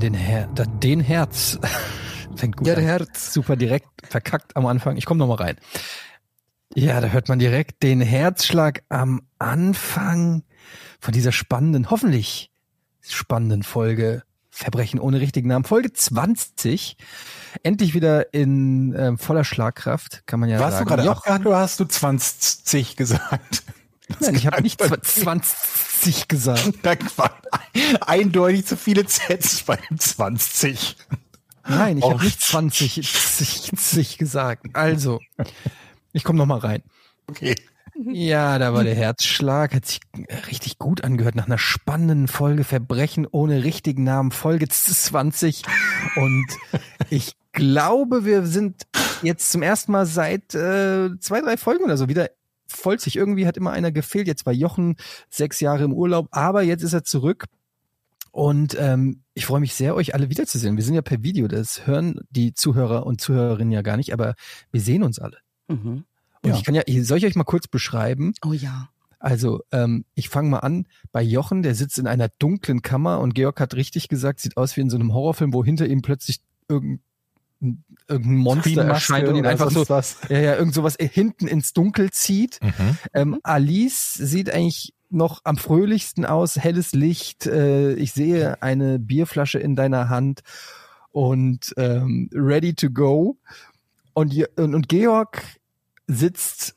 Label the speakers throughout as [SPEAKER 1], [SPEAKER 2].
[SPEAKER 1] Den, Her den Herz. Fängt gut
[SPEAKER 2] Ja,
[SPEAKER 1] an.
[SPEAKER 2] der Herz.
[SPEAKER 1] Super direkt verkackt am Anfang. Ich komme noch mal rein. Ja, da hört man direkt den Herzschlag am Anfang von dieser spannenden, hoffentlich spannenden Folge Verbrechen ohne richtigen Namen. Folge 20. Endlich wieder in ähm, voller Schlagkraft, kann man ja
[SPEAKER 3] Warst du
[SPEAKER 1] sagen.
[SPEAKER 3] gerade
[SPEAKER 1] Jochen-
[SPEAKER 3] abgehakt oder hast du 20 gesagt?
[SPEAKER 1] Nein, ich habe nicht
[SPEAKER 3] Einfach-
[SPEAKER 1] 20 gesagt.
[SPEAKER 3] Da war eindeutig zu viele Zs bei dem 20.
[SPEAKER 1] Nein, ich
[SPEAKER 3] Oh,
[SPEAKER 1] habe nicht 20 20 gesagt. Also, ich komme noch mal rein.
[SPEAKER 3] Okay.
[SPEAKER 1] Ja, da war der Herzschlag, hat sich richtig gut angehört nach einer spannenden Folge Verbrechen ohne richtigen Namen, Folge 20. Und ich glaube, wir sind jetzt zum ersten Mal seit äh, zwei, drei Folgen oder so wieder vollzig. Irgendwie hat immer einer gefehlt. Jetzt war Jochen sechs Jahre im Urlaub, aber jetzt ist er zurück. Und ähm, ich freue mich sehr, euch alle wiederzusehen. Wir sind ja per Video, das hören die Zuhörer und Zuhörerinnen ja gar nicht, aber wir sehen uns alle.
[SPEAKER 2] Mhm.
[SPEAKER 1] Und
[SPEAKER 3] Ja.
[SPEAKER 1] ich kann ja, soll ich euch mal kurz beschreiben?
[SPEAKER 2] Oh ja.
[SPEAKER 1] Also, ähm, ich fange mal an bei Jochen, der sitzt in einer dunklen Kammer und Georg hat richtig gesagt, sieht aus wie in so einem Horrorfilm, wo hinter ihm plötzlich irgendein, irgendein Monster erscheint und ihn einfach so,
[SPEAKER 3] was.
[SPEAKER 1] ja, ja, irgend sowas hinten ins Dunkel zieht.
[SPEAKER 3] Mhm.
[SPEAKER 1] Ähm, Alice sieht eigentlich noch am fröhlichsten aus, helles Licht. Äh, ich sehe eine Bierflasche in deiner Hand und ähm, ready to go. Und, und, und Georg sitzt,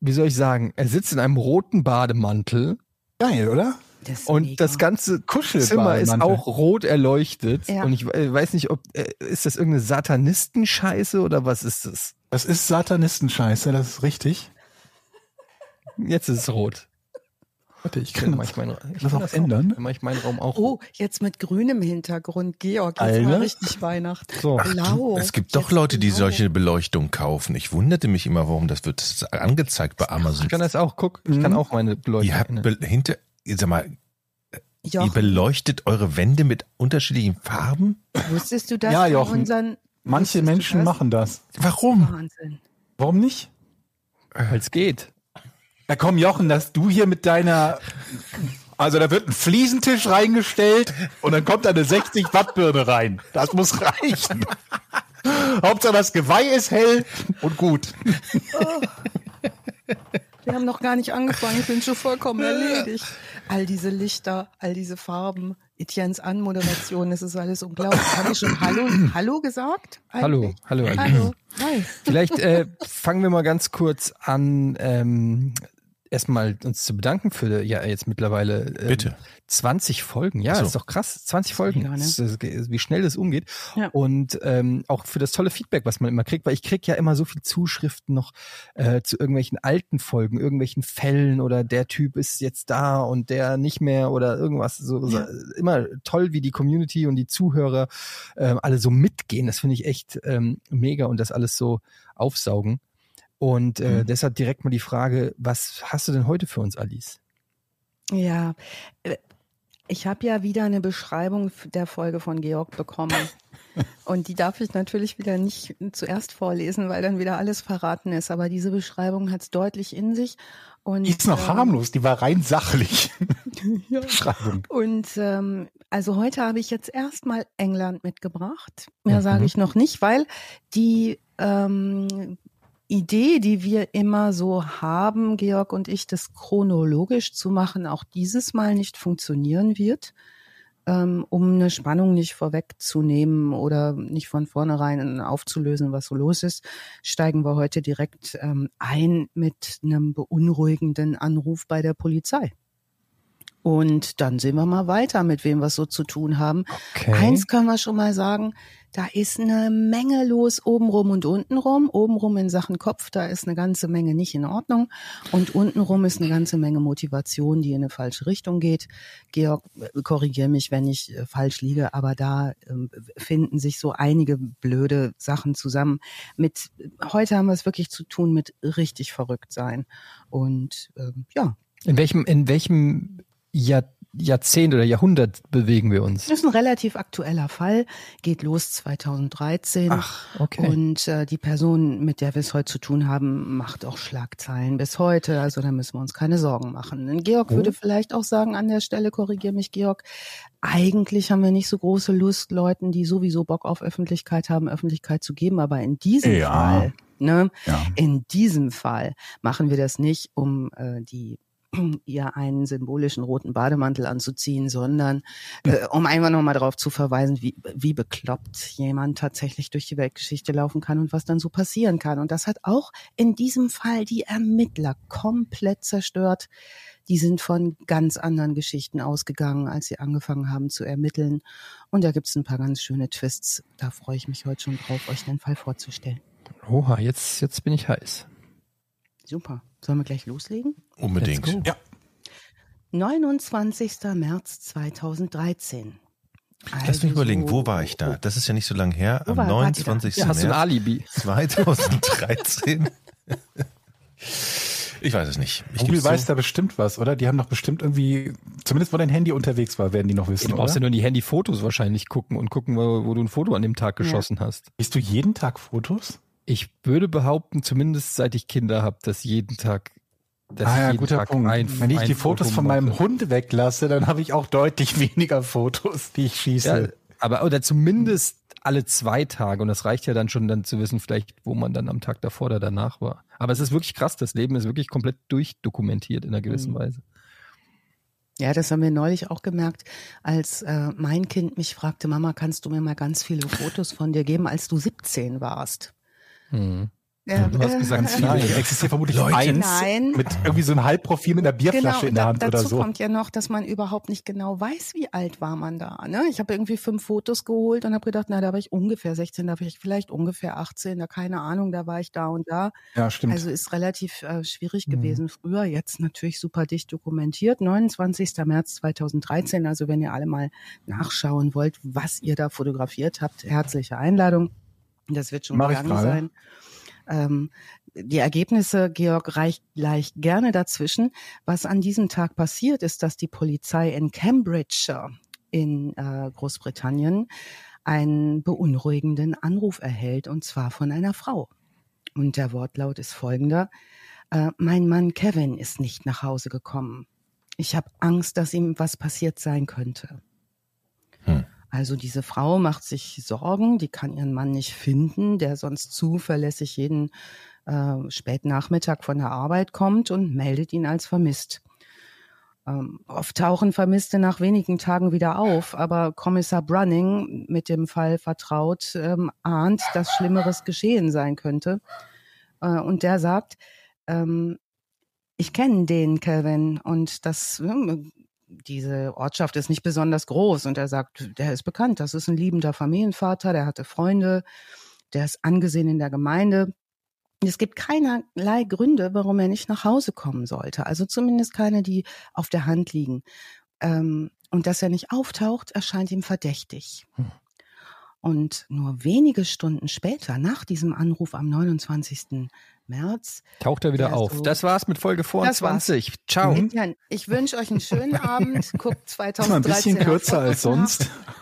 [SPEAKER 1] wie soll ich sagen, er sitzt in einem roten Bademantel
[SPEAKER 3] Geil, oder?
[SPEAKER 2] Das
[SPEAKER 1] und
[SPEAKER 2] mega.
[SPEAKER 1] das ganze
[SPEAKER 3] Kuschelbademantel.
[SPEAKER 1] Zimmer ist auch rot erleuchtet.
[SPEAKER 2] Ja.
[SPEAKER 1] Und ich weiß nicht, ob äh, ist das irgendeine Satanistenscheiße oder was ist das?
[SPEAKER 3] Das ist Satanistenscheiße, das ist richtig.
[SPEAKER 1] Jetzt ist es rot.
[SPEAKER 3] Warte, ich kann
[SPEAKER 1] mach
[SPEAKER 3] das,
[SPEAKER 1] ich meinen, ich
[SPEAKER 3] das
[SPEAKER 1] kann
[SPEAKER 3] auch ändern.
[SPEAKER 1] Dann mach ich meinen Raum auch.
[SPEAKER 2] Oh, jetzt mit grünem Hintergrund. Georg, jetzt
[SPEAKER 3] Alter.
[SPEAKER 2] mal richtig Weihnachten.
[SPEAKER 1] So.
[SPEAKER 2] Blau.
[SPEAKER 4] Es gibt doch
[SPEAKER 2] Jetzt
[SPEAKER 4] Leute, die
[SPEAKER 2] blau.
[SPEAKER 4] solche Beleuchtung kaufen. Ich wunderte mich immer, warum das wird das angezeigt bei Amazon.
[SPEAKER 1] Ich kann das auch, guck, ich kann
[SPEAKER 3] Mhm.
[SPEAKER 1] auch meine Beleuchtung.
[SPEAKER 4] Ihr habt
[SPEAKER 1] ändern.
[SPEAKER 4] be hinter, sag mal, ihr
[SPEAKER 2] Jochen,
[SPEAKER 4] beleuchtet eure Wände mit unterschiedlichen Farben?
[SPEAKER 2] wusstest du das
[SPEAKER 3] Ja, Jochen.
[SPEAKER 2] unseren
[SPEAKER 3] Manche Menschen
[SPEAKER 2] das?
[SPEAKER 3] machen das.
[SPEAKER 4] Warum?
[SPEAKER 2] Wahnsinn.
[SPEAKER 3] Warum nicht?
[SPEAKER 1] Weil's geht.
[SPEAKER 3] Ja komm, Jochen, dass du hier mit deiner... Also da wird ein Fliesentisch reingestellt und dann kommt da eine 60 Watt Birne rein. Das muss reichen. Hauptsache das Geweih ist hell und gut.
[SPEAKER 2] Wir haben noch gar nicht angefangen, ich bin schon vollkommen erledigt. All diese Lichter, all diese Farben, Etiennes Anmoderation, das ist alles unglaublich. Habe ich schon Hallo, Hallo gesagt?
[SPEAKER 1] Hallo,
[SPEAKER 2] eigentlich?
[SPEAKER 1] hallo. hallo.
[SPEAKER 2] Hallo. Hi.
[SPEAKER 1] Vielleicht äh, fangen wir mal ganz kurz an, ähm, erstmal uns zu bedanken für ja jetzt mittlerweile ähm,
[SPEAKER 4] Bitte.
[SPEAKER 1] 20 Folgen. Ja,
[SPEAKER 4] so.
[SPEAKER 1] ist doch krass. 20 Folgen.
[SPEAKER 2] mega, ne?
[SPEAKER 1] Das ist, äh, wie schnell das umgeht.
[SPEAKER 2] Ja.
[SPEAKER 1] Und ähm, auch für das tolle Feedback, was man immer kriegt, weil ich krieg ja immer so viel Zuschriften noch äh, zu irgendwelchen alten Folgen, irgendwelchen Fällen oder der Typ ist jetzt da und der nicht mehr oder irgendwas. So, so
[SPEAKER 2] Ja.
[SPEAKER 1] immer toll, wie die Community und die Zuhörer ähm, alle so mitgehen. Das finde ich echt ähm, mega und das alles so aufsaugen. Und äh,
[SPEAKER 2] Mhm.
[SPEAKER 1] deshalb direkt mal die Frage, was hast du denn heute für uns, Alice?
[SPEAKER 2] Ja, äh, ich habe ja wieder eine Beschreibung der Folge von Georg bekommen. Und die darf ich natürlich wieder nicht zuerst vorlesen, weil dann wieder alles verraten ist. Aber diese Beschreibung hat es deutlich in sich. Und,
[SPEAKER 3] Die ist noch
[SPEAKER 2] ähm,
[SPEAKER 3] harmlos, die war rein sachlich.
[SPEAKER 2] Ja.
[SPEAKER 3] Beschreibung.
[SPEAKER 2] Und ähm, also heute habe ich jetzt erstmal England mitgebracht. Mehr
[SPEAKER 1] Mhm.
[SPEAKER 2] sage ich noch nicht, weil die ähm, Idee, die wir immer so haben, Georg und ich, das chronologisch zu machen, auch dieses Mal nicht funktionieren wird, ähm, um eine Spannung nicht vorwegzunehmen oder nicht von vornherein aufzulösen, was so los ist, steigen wir heute direkt ähm, ein mit einem beunruhigenden Anruf bei der Polizei. Und dann sehen wir mal weiter, mit wem wir es so zu tun haben.
[SPEAKER 1] Okay.
[SPEAKER 2] Eins können wir schon mal sagen, da ist eine Menge los obenrum und untenrum. Obenrum in Sachen Kopf, da ist eine ganze Menge nicht in Ordnung. Und untenrum ist eine ganze Menge Motivation, die in eine falsche Richtung geht. Georg, korrigiere mich, wenn ich äh, falsch liege, aber da ähm, finden sich so einige blöde Sachen zusammen. Mit heute haben wir es wirklich zu tun mit richtig verrückt sein. Und ähm, ja,
[SPEAKER 1] In welchem, in welchem Jahr, Jahrzehnt oder Jahrhundert bewegen wir uns?
[SPEAKER 2] Das ist ein relativ aktueller Fall, geht los 2013.
[SPEAKER 1] Ach, okay.
[SPEAKER 2] Und äh, die Person, mit der wir es heute zu tun haben, macht auch Schlagzeilen bis heute. Also da müssen wir uns keine Sorgen machen. Und Georg
[SPEAKER 1] Oh.
[SPEAKER 2] würde vielleicht auch sagen, an der Stelle, korrigier mich, Georg, eigentlich haben wir nicht so große Lust, Leuten, die sowieso Bock auf Öffentlichkeit haben, Öffentlichkeit zu geben. Aber in diesem
[SPEAKER 3] Ja.
[SPEAKER 2] Fall, ne,
[SPEAKER 3] Ja.
[SPEAKER 2] in diesem Fall machen wir das nicht, um äh, die ihr einen symbolischen roten Bademantel anzuziehen, sondern äh, um einfach nochmal darauf zu verweisen, wie, wie bekloppt jemand tatsächlich durch die Weltgeschichte laufen kann und was dann so passieren kann. Und das hat auch in diesem Fall die Ermittler komplett zerstört. Die sind von ganz anderen Geschichten ausgegangen, als sie angefangen haben zu ermitteln. Und da gibt's ein paar ganz schöne Twists. Da freue ich mich heute schon drauf, euch den Fall vorzustellen.
[SPEAKER 1] Oha, jetzt, jetzt bin ich heiß.
[SPEAKER 2] Super. Sollen wir gleich loslegen?
[SPEAKER 4] Unbedingt.
[SPEAKER 3] Ja.
[SPEAKER 2] 29. März 2013.
[SPEAKER 4] Lass
[SPEAKER 2] Also
[SPEAKER 4] mich überlegen,
[SPEAKER 2] so-
[SPEAKER 4] wo war ich da? Das ist ja nicht so lange her. Am
[SPEAKER 2] war- wart ihr da?
[SPEAKER 4] 29.
[SPEAKER 1] Ja, hast du ein
[SPEAKER 4] März
[SPEAKER 1] Alibi?
[SPEAKER 4] 2013. ich weiß es nicht. Ich
[SPEAKER 3] Google weiß
[SPEAKER 4] zu.
[SPEAKER 3] da bestimmt was, oder? Die haben doch bestimmt irgendwie, zumindest wo dein Handy unterwegs war, werden die noch wissen,
[SPEAKER 1] Du brauchst ja nur die Handyfotos wahrscheinlich gucken und gucken, wo, wo du ein Foto an dem Tag geschossen hast.
[SPEAKER 3] Siehst du jeden Tag Fotos?
[SPEAKER 1] Ich würde behaupten, zumindest seit ich Kinder habe, dass jeden Tag. Dass
[SPEAKER 3] ah
[SPEAKER 1] ich
[SPEAKER 3] ja,
[SPEAKER 1] jeden
[SPEAKER 3] guter
[SPEAKER 1] Tag
[SPEAKER 3] Punkt.
[SPEAKER 1] ein-
[SPEAKER 3] Wenn ich die Fotos
[SPEAKER 1] Foto
[SPEAKER 3] von meinem
[SPEAKER 1] mache.
[SPEAKER 3] Hund weglasse, dann habe ich auch deutlich weniger Fotos, die ich schieße.
[SPEAKER 1] Ja, aber oder zumindest alle zwei Tage und das reicht ja dann schon dann zu wissen, vielleicht wo man dann am Tag davor oder danach war. Aber es ist wirklich krass, das Leben ist wirklich komplett durchdokumentiert in einer gewissen
[SPEAKER 2] Mhm.
[SPEAKER 1] Weise.
[SPEAKER 2] Ja, das haben wir neulich auch gemerkt, als äh, mein Kind mich fragte, Mama, kannst du mir mal ganz viele Fotos von dir geben, als du 17 warst?
[SPEAKER 1] Mhm.
[SPEAKER 2] Ja,
[SPEAKER 1] Du hast
[SPEAKER 2] äh,
[SPEAKER 1] gesagt,
[SPEAKER 2] äh,
[SPEAKER 1] viele.
[SPEAKER 3] Nein, existiert vermutlich
[SPEAKER 4] Leute.
[SPEAKER 3] eins
[SPEAKER 2] Nein.
[SPEAKER 3] mit irgendwie so einem Halbprofil mit einer Bierflasche in der Hand
[SPEAKER 2] dazu
[SPEAKER 3] oder so.
[SPEAKER 2] kommt ja noch, dass man überhaupt nicht genau weiß, wie alt war man da. Ne? Ich habe irgendwie fünf Fotos geholt und habe gedacht, na, da war ich ungefähr 16, da war ich vielleicht ungefähr 18, da keine Ahnung, da war ich da und da.
[SPEAKER 3] Ja, stimmt.
[SPEAKER 2] Also ist relativ äh, schwierig
[SPEAKER 1] Mhm.
[SPEAKER 2] gewesen früher, jetzt natürlich super dicht dokumentiert. 29. März 2013, also wenn ihr alle mal nachschauen wollt, was ihr da fotografiert habt, herzliche Einladung. Das wird schon
[SPEAKER 3] Mach
[SPEAKER 2] gegangen sein. Ähm, die Ergebnisse, Georg, reicht gleich gerne dazwischen. Was an diesem Tag passiert, ist, dass die Polizei in Cambridgeshire in äh, Großbritannien einen beunruhigenden Anruf erhält, und zwar von einer Frau. Und der Wortlaut ist folgender. Äh, mein Mann Kevin ist nicht nach Hause gekommen. Ich habe Angst, dass ihm was passiert sein könnte. Also diese Frau macht sich Sorgen, die kann ihren Mann nicht finden, der sonst zuverlässig jeden äh, Spätnachmittag von der Arbeit kommt und meldet ihn als vermisst. Ähm, oft tauchen Vermisste nach wenigen Tagen wieder auf, aber Kommissar Brunning, mit dem Fall vertraut, ähm, ahnt, dass Schlimmeres geschehen sein könnte. Äh, und der sagt, ähm, ich kenne den Kevin und das, ähm, diese Ortschaft ist nicht besonders groß. Und er sagt, der ist bekannt, das ist ein liebender Familienvater, der hatte Freunde, der ist angesehen in der Gemeinde. Es gibt keinerlei Gründe, warum er nicht nach Hause kommen sollte. Also zumindest keine, die auf der Hand liegen. Ähm, und dass er nicht auftaucht, erscheint ihm verdächtig.
[SPEAKER 1] Hm.
[SPEAKER 2] Und nur wenige Stunden später, nach diesem Anruf am 29. März,
[SPEAKER 1] Taucht er wieder
[SPEAKER 2] Ja,
[SPEAKER 1] auf.
[SPEAKER 2] so.
[SPEAKER 1] Das war's mit Folge
[SPEAKER 2] Das war's.
[SPEAKER 1] 24. Ciao.
[SPEAKER 3] Mhm.
[SPEAKER 2] ja, ich wünsche euch einen schönen Abend. Guckt
[SPEAKER 3] Das war ein
[SPEAKER 2] 2013
[SPEAKER 3] bisschen kürzer als sonst.
[SPEAKER 2] nach.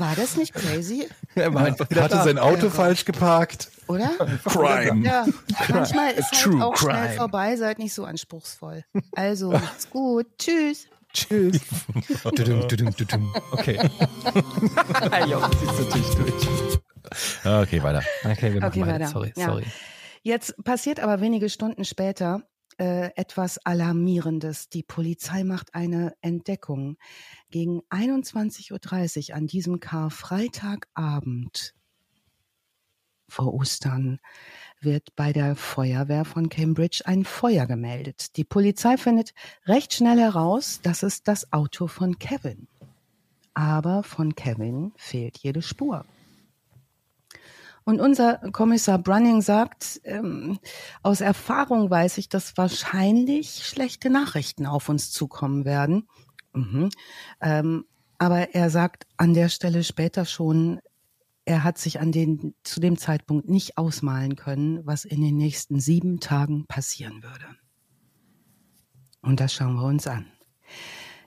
[SPEAKER 2] War das nicht crazy,
[SPEAKER 1] Er war einfach wieder
[SPEAKER 3] Hatte
[SPEAKER 1] da.
[SPEAKER 3] sein Auto
[SPEAKER 2] Ja.
[SPEAKER 3] falsch geparkt.
[SPEAKER 2] oder?
[SPEAKER 3] Crime.
[SPEAKER 2] Ja, manchmal ist halt
[SPEAKER 1] True
[SPEAKER 2] auch schnell
[SPEAKER 1] crime.
[SPEAKER 2] vorbei, seid nicht so anspruchsvoll. Also, macht's gut. Tschüss.
[SPEAKER 1] Tschüss. Okay. ja, durch.
[SPEAKER 4] Okay, weiter.
[SPEAKER 1] Okay, wir machen
[SPEAKER 2] Okay,
[SPEAKER 1] weiter.
[SPEAKER 2] weiter.
[SPEAKER 1] Sorry,
[SPEAKER 2] Ja.
[SPEAKER 1] sorry.
[SPEAKER 2] Jetzt passiert aber wenige Stunden später äh, etwas Alarmierendes. Die Polizei macht eine Entdeckung. Gegen 21.30 Uhr an diesem Karfreitagabend vor Ostern wird bei der Feuerwehr von Cambridge ein Feuer gemeldet. Die Polizei findet recht schnell heraus, das ist das Auto von Kevin. Aber von Kevin fehlt jede Spur. Und unser Kommissar Brunning sagt, ähm, aus Erfahrung weiß ich, dass wahrscheinlich schlechte Nachrichten auf uns zukommen werden. Mhm. Ähm, aber er sagt an der Stelle später schon, er hat sich an den, zu dem Zeitpunkt nicht ausmalen können, was in den nächsten sieben Tagen passieren würde. Und das schauen wir uns an.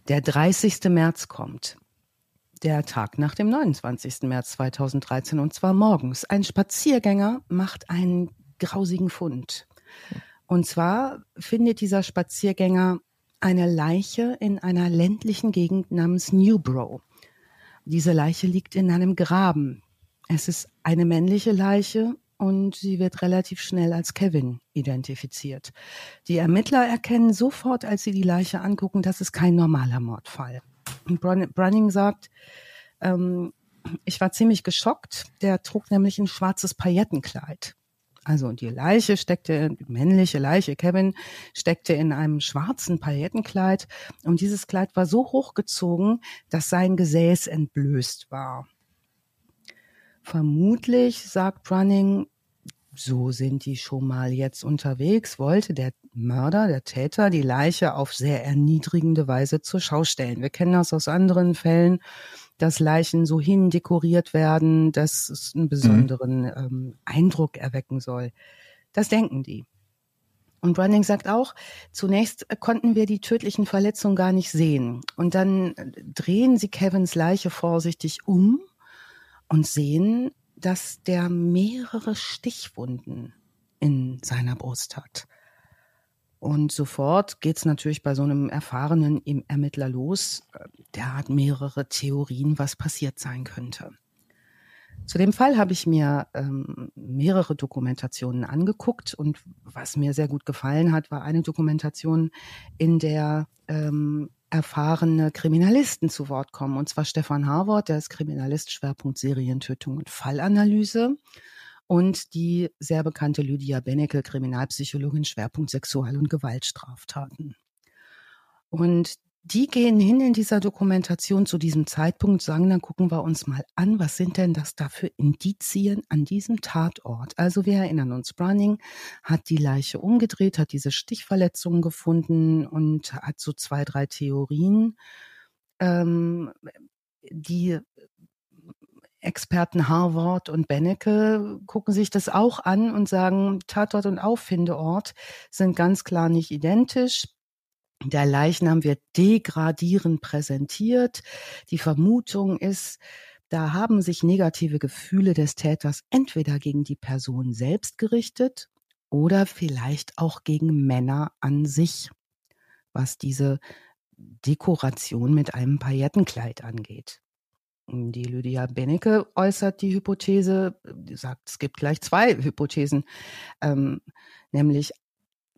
[SPEAKER 2] Der 30. März kommt. Der Tag nach dem 29. März 2013 und zwar morgens. Ein Spaziergänger macht einen grausigen Fund. Und zwar findet dieser Spaziergänger eine Leiche in einer ländlichen Gegend namens Newbro. Diese Leiche liegt in einem Graben. Es ist eine männliche Leiche und sie wird relativ schnell als Kevin identifiziert. Die Ermittler erkennen sofort, als sie die Leiche angucken, dass es kein normaler Mordfall. Brunning sagt, ähm, ich war ziemlich geschockt. Der trug nämlich ein schwarzes Paillettenkleid. Also die Leiche steckte, die männliche Leiche, Kevin, steckte in einem schwarzen Paillettenkleid und dieses Kleid war so hochgezogen, dass sein Gesäß entblößt war. Vermutlich, sagt Brunning, so sind die schon mal jetzt unterwegs, wollte der Mörder, der Täter, die Leiche auf sehr erniedrigende Weise zur Schau stellen. Wir kennen das aus anderen Fällen, dass Leichen so hindekoriert werden, dass es einen besonderen mhm. ähm, Eindruck erwecken soll. Das denken die. Und Branding sagt auch, zunächst konnten wir die tödlichen Verletzungen gar nicht sehen. Und dann drehen sie Kevins Leiche vorsichtig um und sehen, dass der mehrere Stichwunden in seiner Brust hat. Und sofort geht's natürlich bei so einem erfahrenen Ermittler los. Der hat mehrere Theorien, was passiert sein könnte. Zu dem Fall habe ich mir ähm, mehrere Dokumentationen angeguckt und was mir sehr gut gefallen hat, war eine Dokumentation, in der ähm, erfahrene Kriminalisten zu Wort kommen. Und zwar Stefan Harvard, der ist Kriminalist, Schwerpunkt Serientötung und Fallanalyse. Und die sehr bekannte Lydia Benecke, Kriminalpsychologin, Schwerpunkt Sexual- und Gewaltstraftaten. Und die gehen hin in dieser Dokumentation zu diesem Zeitpunkt, sagen, dann gucken wir uns mal an, was sind denn das da für Indizien an diesem Tatort? Also wir erinnern uns, Browning hat die Leiche umgedreht, hat diese Stichverletzungen gefunden und hat so zwei, drei Theorien. Ähm, die Experten Harvard und Bennecke gucken sich das auch an und sagen, Tatort und Auffindeort sind ganz klar nicht identisch. Der Leichnam wird degradierend präsentiert. Die Vermutung ist, da haben sich negative Gefühle des Täters entweder gegen die Person selbst gerichtet oder vielleicht auch gegen Männer an sich, was diese Dekoration mit einem Paillettenkleid angeht. Die Lydia Bennecke äußert die Hypothese, sagt, es gibt gleich zwei Hypothesen, ähm, nämlich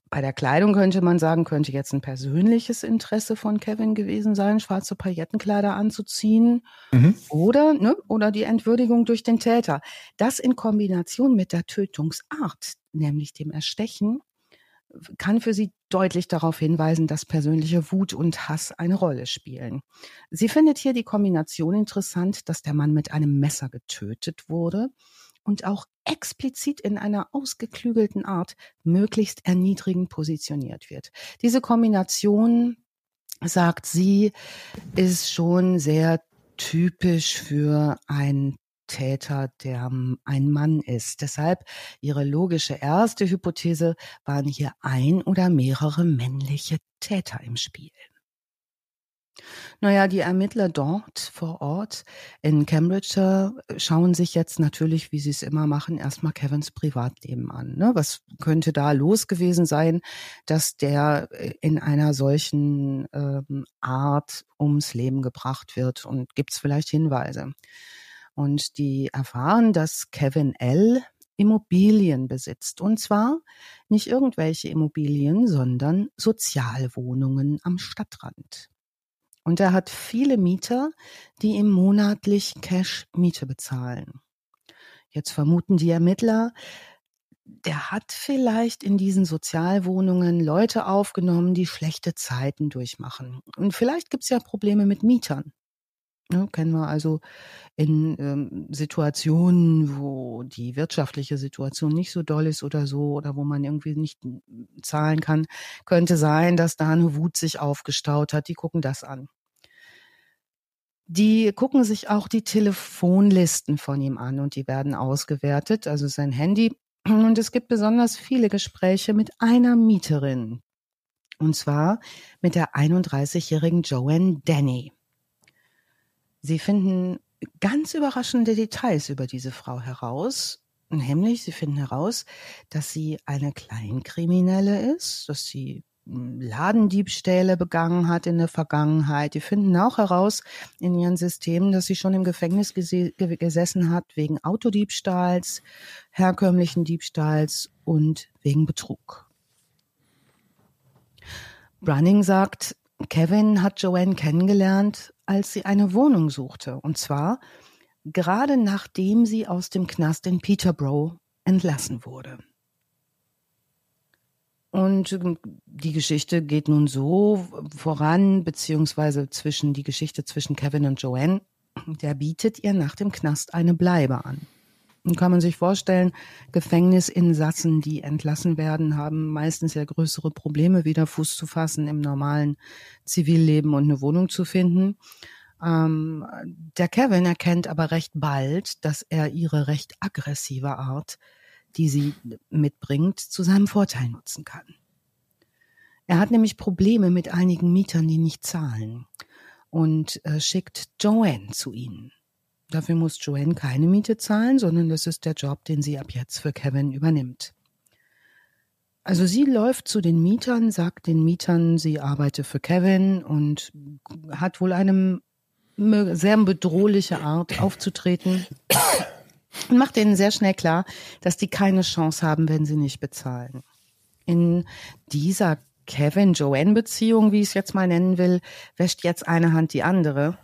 [SPEAKER 2] bei der Kleidung könnte man sagen, könnte jetzt ein persönliches Interesse von Kevin gewesen sein, schwarze Paillettenkleider anzuziehen mhm. oder, ne, oder die Entwürdigung durch den Täter. Das in Kombination mit der Tötungsart, nämlich dem Erstechen, kann für sie deutlich darauf hinweisen, dass persönliche Wut und Hass eine Rolle spielen. Sie findet hier die Kombination interessant, dass der Mann mit einem Messer getötet wurde und auch explizit in einer ausgeklügelten Art möglichst erniedrigend positioniert wird. Diese Kombination, sagt sie, ist schon sehr typisch für einen Täter, der ein Mann ist. Deshalb ihre logische erste Hypothese waren hier ein oder mehrere männliche Täter im Spiel. Naja, die Ermittler dort vor Ort in Cambridge äh, schauen sich jetzt natürlich, wie sie es immer machen, erstmal Kevins Privatleben an. Ne? Was könnte da los gewesen sein, dass der äh, in einer solchen ähm, Art ums Leben gebracht wird? Und gibt es vielleicht Hinweise? Und die erfahren, dass Kevin L. Immobilien besitzt. Und zwar nicht irgendwelche Immobilien, sondern Sozialwohnungen am Stadtrand. Und er hat viele Mieter, die ihm monatlich Cash Miete bezahlen. Jetzt vermuten die Ermittler, der hat vielleicht in diesen Sozialwohnungen Leute aufgenommen, die schlechte Zeiten durchmachen. Und vielleicht gibt es ja Probleme mit Mietern. Ne, kennen wir also in ähm, Situationen, wo die wirtschaftliche Situation nicht so doll ist oder so, oder wo man irgendwie nicht zahlen kann, könnte sein, dass da eine Wut sich aufgestaut hat. Die gucken das an. Die gucken sich auch die Telefonlisten von ihm an und die werden ausgewertet, also sein Handy. Und es gibt besonders viele Gespräche mit einer Mieterin. Und zwar mit der 31-jährigen Joanne Denny. Sie finden ganz überraschende Details über diese Frau heraus. Nämlich, sie finden heraus, dass sie eine Kleinkriminelle ist, dass sie hm, Ladendiebstähle begangen hat in der Vergangenheit. Die finden auch heraus in ihren Systemen, dass sie schon im Gefängnis gesessen hat wegen Autodiebstahls, herkömmlichen Diebstahls und wegen Betrug. Brunning sagt, Kevin hat Joanne kennengelernt, als sie eine Wohnung suchte. Und zwar gerade nachdem sie aus dem Knast in Peterborough entlassen wurde. Und ähm, die Geschichte geht nun so voran, beziehungsweise zwischen die Geschichte zwischen Kevin und Joanne. Der bietet ihr nach dem Knast eine Bleibe an. Und kann man sich vorstellen, Gefängnisinsassen, die entlassen werden, haben meistens ja größere Probleme, wieder Fuß zu fassen im normalen Zivilleben und eine Wohnung zu finden. Ähm, der Kevin erkennt aber recht bald, dass er ihre recht aggressive Art, die sie mitbringt, zu seinem Vorteil nutzen kann. Er hat nämlich Probleme mit einigen Mietern, die nicht zahlen und äh, schickt Joanne zu ihnen. Dafür muss Joanne keine Miete zahlen, sondern das ist der Job, den sie ab jetzt für Kevin übernimmt. Also sie läuft zu den Mietern, sagt den Mietern, sie arbeite für Kevin und hat wohl eine sehr bedrohliche Art aufzutreten und macht denen sehr schnell klar, dass die keine Chance haben, wenn sie nicht bezahlen. In dieser Kevin-Joanne-Beziehung, wie ich es jetzt mal nennen will, wäscht jetzt eine Hand die andere.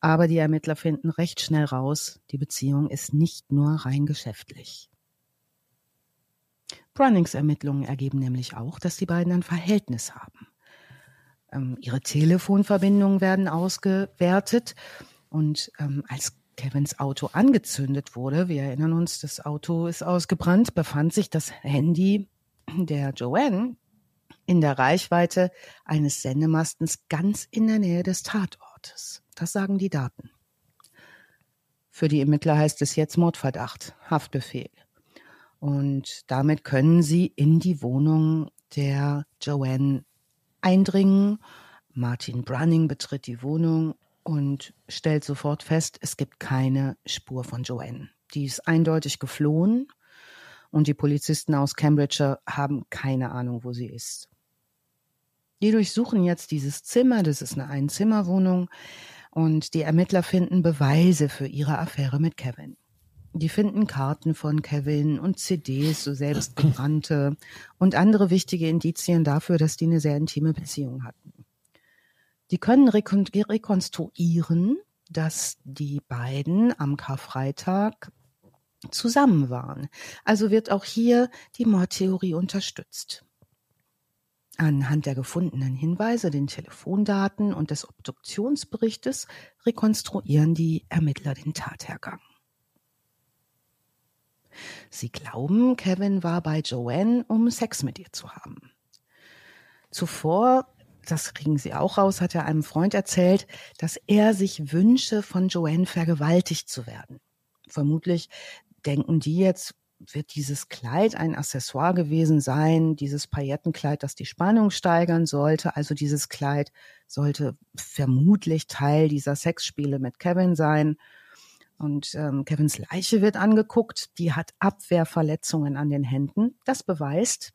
[SPEAKER 2] Aber die Ermittler finden recht schnell raus, die Beziehung ist nicht nur rein geschäftlich. Brunnings Ermittlungen ergeben nämlich auch, dass die beiden ein Verhältnis haben. Ähm, ihre Telefonverbindungen werden ausgewertet und ähm, als Kevins Auto angezündet wurde, wir erinnern uns, das Auto ist ausgebrannt, befand sich das Handy der Joanne in der Reichweite eines Sendemastens ganz in der Nähe des Tatortes. Das sagen die Daten. Für die Ermittler heißt es jetzt Mordverdacht, Haftbefehl. Und damit können sie in die Wohnung der Joanne eindringen. Martin Brunning betritt die Wohnung und stellt sofort fest, es gibt keine Spur von Joanne. Die ist eindeutig geflohen und die Polizisten aus Cambridge haben keine Ahnung, wo sie ist. Die durchsuchen jetzt dieses Zimmer, das ist eine Einzimmerwohnung, und die Ermittler finden Beweise für ihre Affäre mit Kevin. Die finden Karten von Kevin und CDs, so selbstgebrannte und andere wichtige Indizien dafür, dass die eine sehr intime Beziehung hatten. Die können rekonstruieren, dass die beiden am Karfreitag zusammen waren. Also wird auch hier die Mordtheorie unterstützt. Anhand der gefundenen Hinweise, den Telefondaten und des Obduktionsberichtes rekonstruieren die Ermittler den Tathergang. Sie glauben, Kevin war bei Joanne, um Sex mit ihr zu haben. Zuvor, das kriegen sie auch raus, hat er einem Freund erzählt, dass er sich wünsche, von Joanne vergewaltigt zu werden. Vermutlich denken die jetzt, wird dieses Kleid ein Accessoire gewesen sein, dieses Paillettenkleid, das die Spannung steigern sollte. Also dieses Kleid sollte vermutlich Teil dieser Sexspiele mit Kevin sein. Und ähm, Kevins Leiche wird angeguckt. Die hat Abwehrverletzungen an den Händen. Das beweist,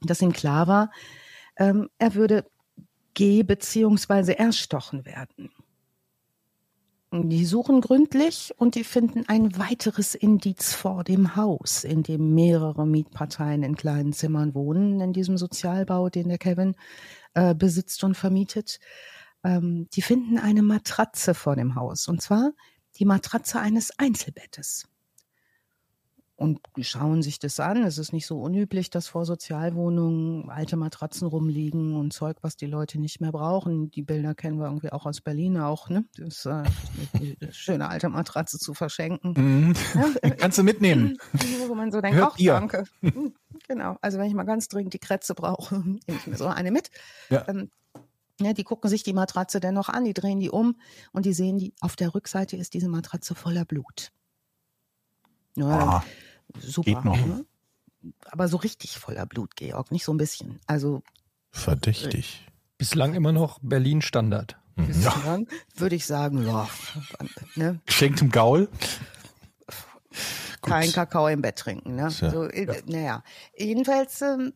[SPEAKER 2] dass ihm klar war, ähm, er würde geh- bzw. erstochen werden. Die suchen gründlich und die finden ein weiteres Indiz vor dem Haus, in dem mehrere Mietparteien in kleinen Zimmern wohnen, in diesem Sozialbau, den der Kevin äh, besitzt und vermietet. Ähm, die finden eine Matratze vor dem Haus, und zwar die Matratze eines Einzelbettes und schauen sich das an. Es ist nicht so unüblich, dass vor Sozialwohnungen alte Matratzen rumliegen und Zeug, was die Leute nicht mehr brauchen. Die Bilder kennen wir irgendwie auch aus Berlin auch, ne? Das, äh, eine schöne alte Matratze zu verschenken.
[SPEAKER 3] Mhm. Ja, Kannst du mitnehmen.
[SPEAKER 2] Wo man so denkt, ach, danke. Hm, genau. Also wenn ich mal ganz dringend die Krätze brauche, nehme ich mir so eine mit. Ja. Ähm, ja, die gucken sich die Matratze dennoch an, die drehen die um und die sehen, die auf der Rückseite ist diese Matratze voller Blut. Ja, super. Geht noch. Ne? Aber so richtig voller Blut, Georg, nicht so ein bisschen. Also
[SPEAKER 4] Verdächtig.
[SPEAKER 1] Bislang immer noch Berlin Standard.
[SPEAKER 2] Bislang würde ich sagen, ja, ne?
[SPEAKER 3] Geschenktem Gaul.
[SPEAKER 2] kein Kakao im Bett trinken. Ne?
[SPEAKER 4] Ja.
[SPEAKER 2] So, äh, Naja, jedenfalls ähm,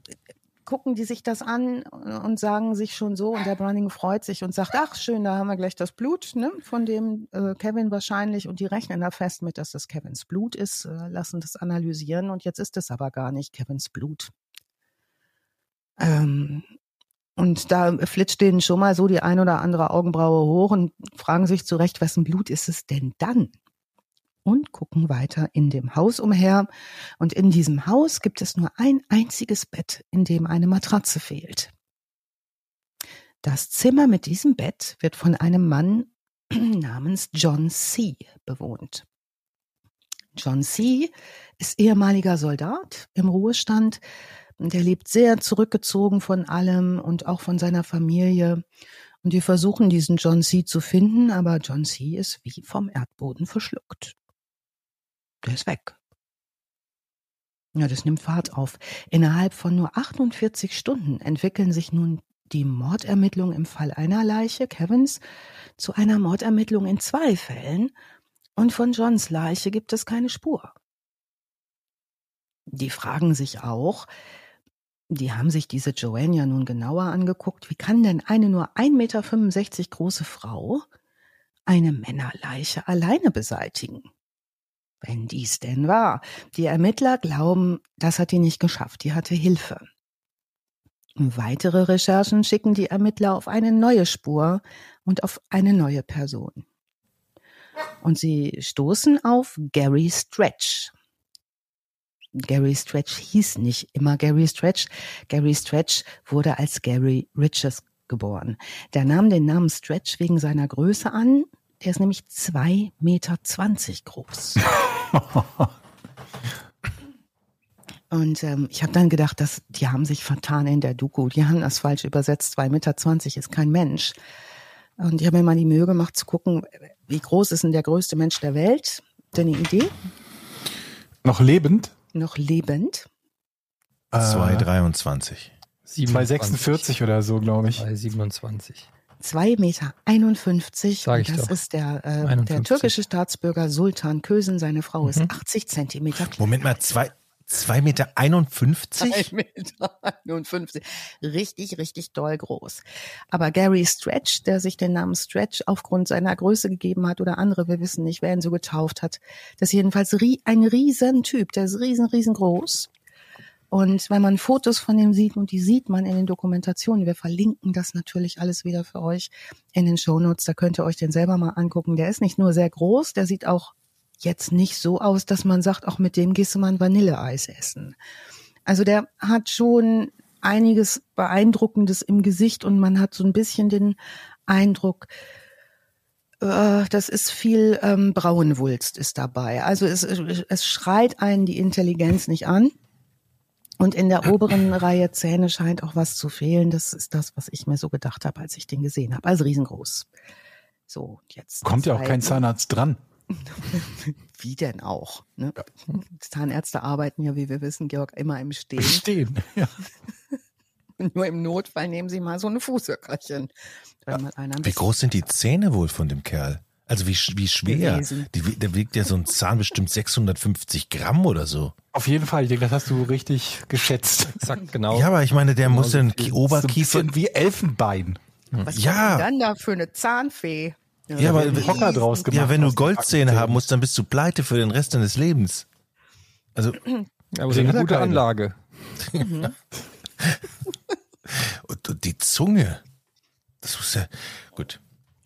[SPEAKER 2] gucken die sich das an und sagen sich schon so und der Browning freut sich und sagt, ach schön, da haben wir gleich das Blut ne, von dem äh, Kevin wahrscheinlich und die rechnen da fest mit, dass das Kevins Blut ist, äh, lassen das analysieren und jetzt ist es aber gar nicht Kevins Blut. Ähm, und da flitscht denen schon mal so die ein oder andere Augenbraue hoch und fragen sich zurecht, wessen Blut ist es denn dann? Und gucken weiter in dem Haus umher. Und in diesem Haus gibt es nur ein einziges Bett, in dem eine Matratze fehlt. Das Zimmer mit diesem Bett wird von einem Mann namens John C. bewohnt. John C. ist ehemaliger Soldat im Ruhestand. Der lebt sehr zurückgezogen von allem und auch von seiner Familie. Und die versuchen, diesen John C. zu finden, aber John C. ist wie vom Erdboden verschluckt. Der ist weg. Ja, das nimmt Fahrt auf. Innerhalb von nur 48 Stunden entwickeln sich nun die Mordermittlungen im Fall einer Leiche Kevins zu einer Mordermittlung in zwei Fällen und von Johns Leiche gibt es keine Spur. Die fragen sich auch, die haben sich diese Joanne ja nun genauer angeguckt, wie kann denn eine nur 1,65 Meter große Frau eine Männerleiche alleine beseitigen? Wenn dies denn war. Die Ermittler glauben, das hat die nicht geschafft, die hatte Hilfe. Weitere Recherchen schicken die Ermittler auf eine neue Spur und auf eine neue Person. Und sie stoßen auf Gary Stretch. Gary Stretch hieß nicht immer Gary Stretch. Gary Stretch wurde als Gary Riches geboren. Der nahm den Namen Stretch wegen seiner Größe an. Er ist nämlich 2,20 Meter groß. Und ähm, ich habe dann gedacht, dass die haben sich vertan in der Doku. Die haben das falsch übersetzt. 2,20 Meter ist kein Mensch. Und ich habe mir mal die Mühe gemacht zu gucken, wie groß ist denn der größte Mensch der Welt? Habt ihr eine Idee?
[SPEAKER 3] Noch lebend.
[SPEAKER 2] Noch lebend?
[SPEAKER 3] Äh,
[SPEAKER 4] 2,23.
[SPEAKER 3] 246 oder so, glaube ich.
[SPEAKER 1] 227.
[SPEAKER 2] 2,51 Meter.
[SPEAKER 1] Sag ich
[SPEAKER 2] das
[SPEAKER 1] doch.
[SPEAKER 2] ist der, äh, der
[SPEAKER 1] 51.
[SPEAKER 2] türkische Staatsbürger Sultan Kösen. Seine Frau
[SPEAKER 1] Mhm.
[SPEAKER 2] ist 80 Zentimeter klein.
[SPEAKER 4] Moment mal, zwei, zwei Meter 51?
[SPEAKER 2] 1,51 Meter. 51. Richtig, richtig doll groß. Aber Gary Stretch, der sich den Namen Stretch aufgrund seiner Größe gegeben hat oder andere, wir wissen nicht, wer ihn so getauft hat, das ist jedenfalls ein Riesentyp, der ist riesen, riesengroß. Und wenn man Fotos von ihm sieht, und die sieht man in den Dokumentationen, wir verlinken das natürlich alles wieder für euch in den Shownotes, da könnt ihr euch den selber mal angucken. Der ist nicht nur sehr groß, der sieht auch jetzt nicht so aus, dass man sagt, auch mit dem gehst du mal ein Vanilleeis essen. Also der hat schon einiges Beeindruckendes im Gesicht und man hat so ein bisschen den Eindruck, äh, das ist viel ähm, Brauenwulst ist dabei. Also es, es schreit einen die Intelligenz nicht an. Und in der oberen Reihe Zähne scheint auch was zu fehlen. Das ist das, was ich mir so gedacht habe, als ich den gesehen habe. Also riesengroß. So, jetzt.
[SPEAKER 3] Kommt ja auch kein Zahnarzt dran.
[SPEAKER 2] Wie denn auch? Ne? Zahnärzte arbeiten ja, wie wir wissen, Georg, immer im Stehen.
[SPEAKER 3] Stehen. Ja.
[SPEAKER 2] Nur im Notfall nehmen Sie mal so eine Fußhöckerchen. Ein
[SPEAKER 4] Wie groß sind die Zähne wohl von dem Kerl? Also wie, wie schwer? Die, der wiegt ja so ein Zahn bestimmt 650 Gramm oder so.
[SPEAKER 3] Auf jeden Fall, ich denke, das hast du richtig geschätzt.
[SPEAKER 1] Exakt, genau.
[SPEAKER 4] Ja, aber ich meine, der muss den
[SPEAKER 1] viel.
[SPEAKER 3] So ein
[SPEAKER 4] Oberkiefer.
[SPEAKER 3] bisschen wie Elfenbein.
[SPEAKER 2] Was
[SPEAKER 4] Ja.
[SPEAKER 2] dann da für eine Zahnfee?
[SPEAKER 4] Ja, aber
[SPEAKER 3] einen Hocker draus gemacht.
[SPEAKER 4] Ja, wenn du Goldzähne haben musst, dann bist du pleite für den Rest deines Lebens. Also,
[SPEAKER 1] aber
[SPEAKER 3] Den
[SPEAKER 1] eine gute
[SPEAKER 3] keine.
[SPEAKER 1] Anlage.
[SPEAKER 4] und, und die Zunge. Das muss ja.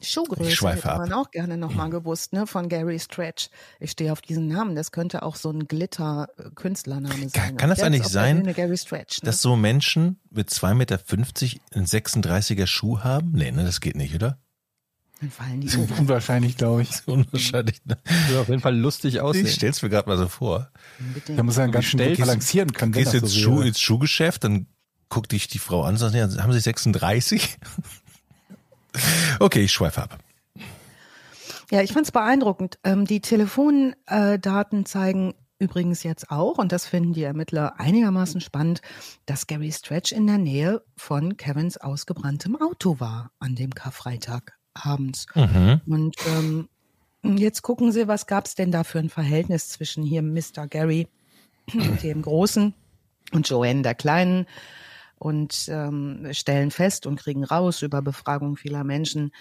[SPEAKER 2] Schuhgröße
[SPEAKER 4] Ich
[SPEAKER 2] hätte
[SPEAKER 4] ab.
[SPEAKER 2] man auch gerne nochmal gewusst, ne, von Gary Stretch. Ich stehe auf diesen Namen. Das könnte auch so ein Glitter-Künstlername sein.
[SPEAKER 4] kann das
[SPEAKER 2] Der
[SPEAKER 4] eigentlich sein,
[SPEAKER 2] Stretch, ne?
[SPEAKER 4] Dass so Menschen mit 2,50 Meter einen 36er Schuh haben? Nee, ne, das geht nicht, oder?
[SPEAKER 2] Dann fallen die um.
[SPEAKER 3] Unwahrscheinlich, glaube ich.
[SPEAKER 4] Unwahrscheinlich. Ne?
[SPEAKER 1] Würde auf jeden Fall lustig
[SPEAKER 4] Ich
[SPEAKER 1] aussehen.
[SPEAKER 4] stell's mir gerade mal so vor.
[SPEAKER 2] unbedingt.
[SPEAKER 3] Da muss er ganz
[SPEAKER 1] Stellst-
[SPEAKER 3] balancieren können. wenn
[SPEAKER 4] Gehst
[SPEAKER 3] das
[SPEAKER 4] ins,
[SPEAKER 3] so
[SPEAKER 4] Schuh, ins Schuhgeschäft, dann guckt dich die Frau an und sagt, ja, haben Sie 36? okay, ich schweife ab.
[SPEAKER 2] Ja, ich fand es beeindruckend. Ähm, die Telefondaten zeigen übrigens jetzt auch, und das finden die Ermittler einigermaßen spannend, dass Gary Stretch in der Nähe von Kevins ausgebranntem Auto war an dem Karfreitag abends.
[SPEAKER 4] Mhm.
[SPEAKER 2] Und ähm, jetzt gucken Sie, was gab es denn da für ein Verhältnis zwischen hier Mr. Gary, dem Großen, und Joanne, der Kleinen und ähm, stellen fest und kriegen raus über Befragung vieler Menschen,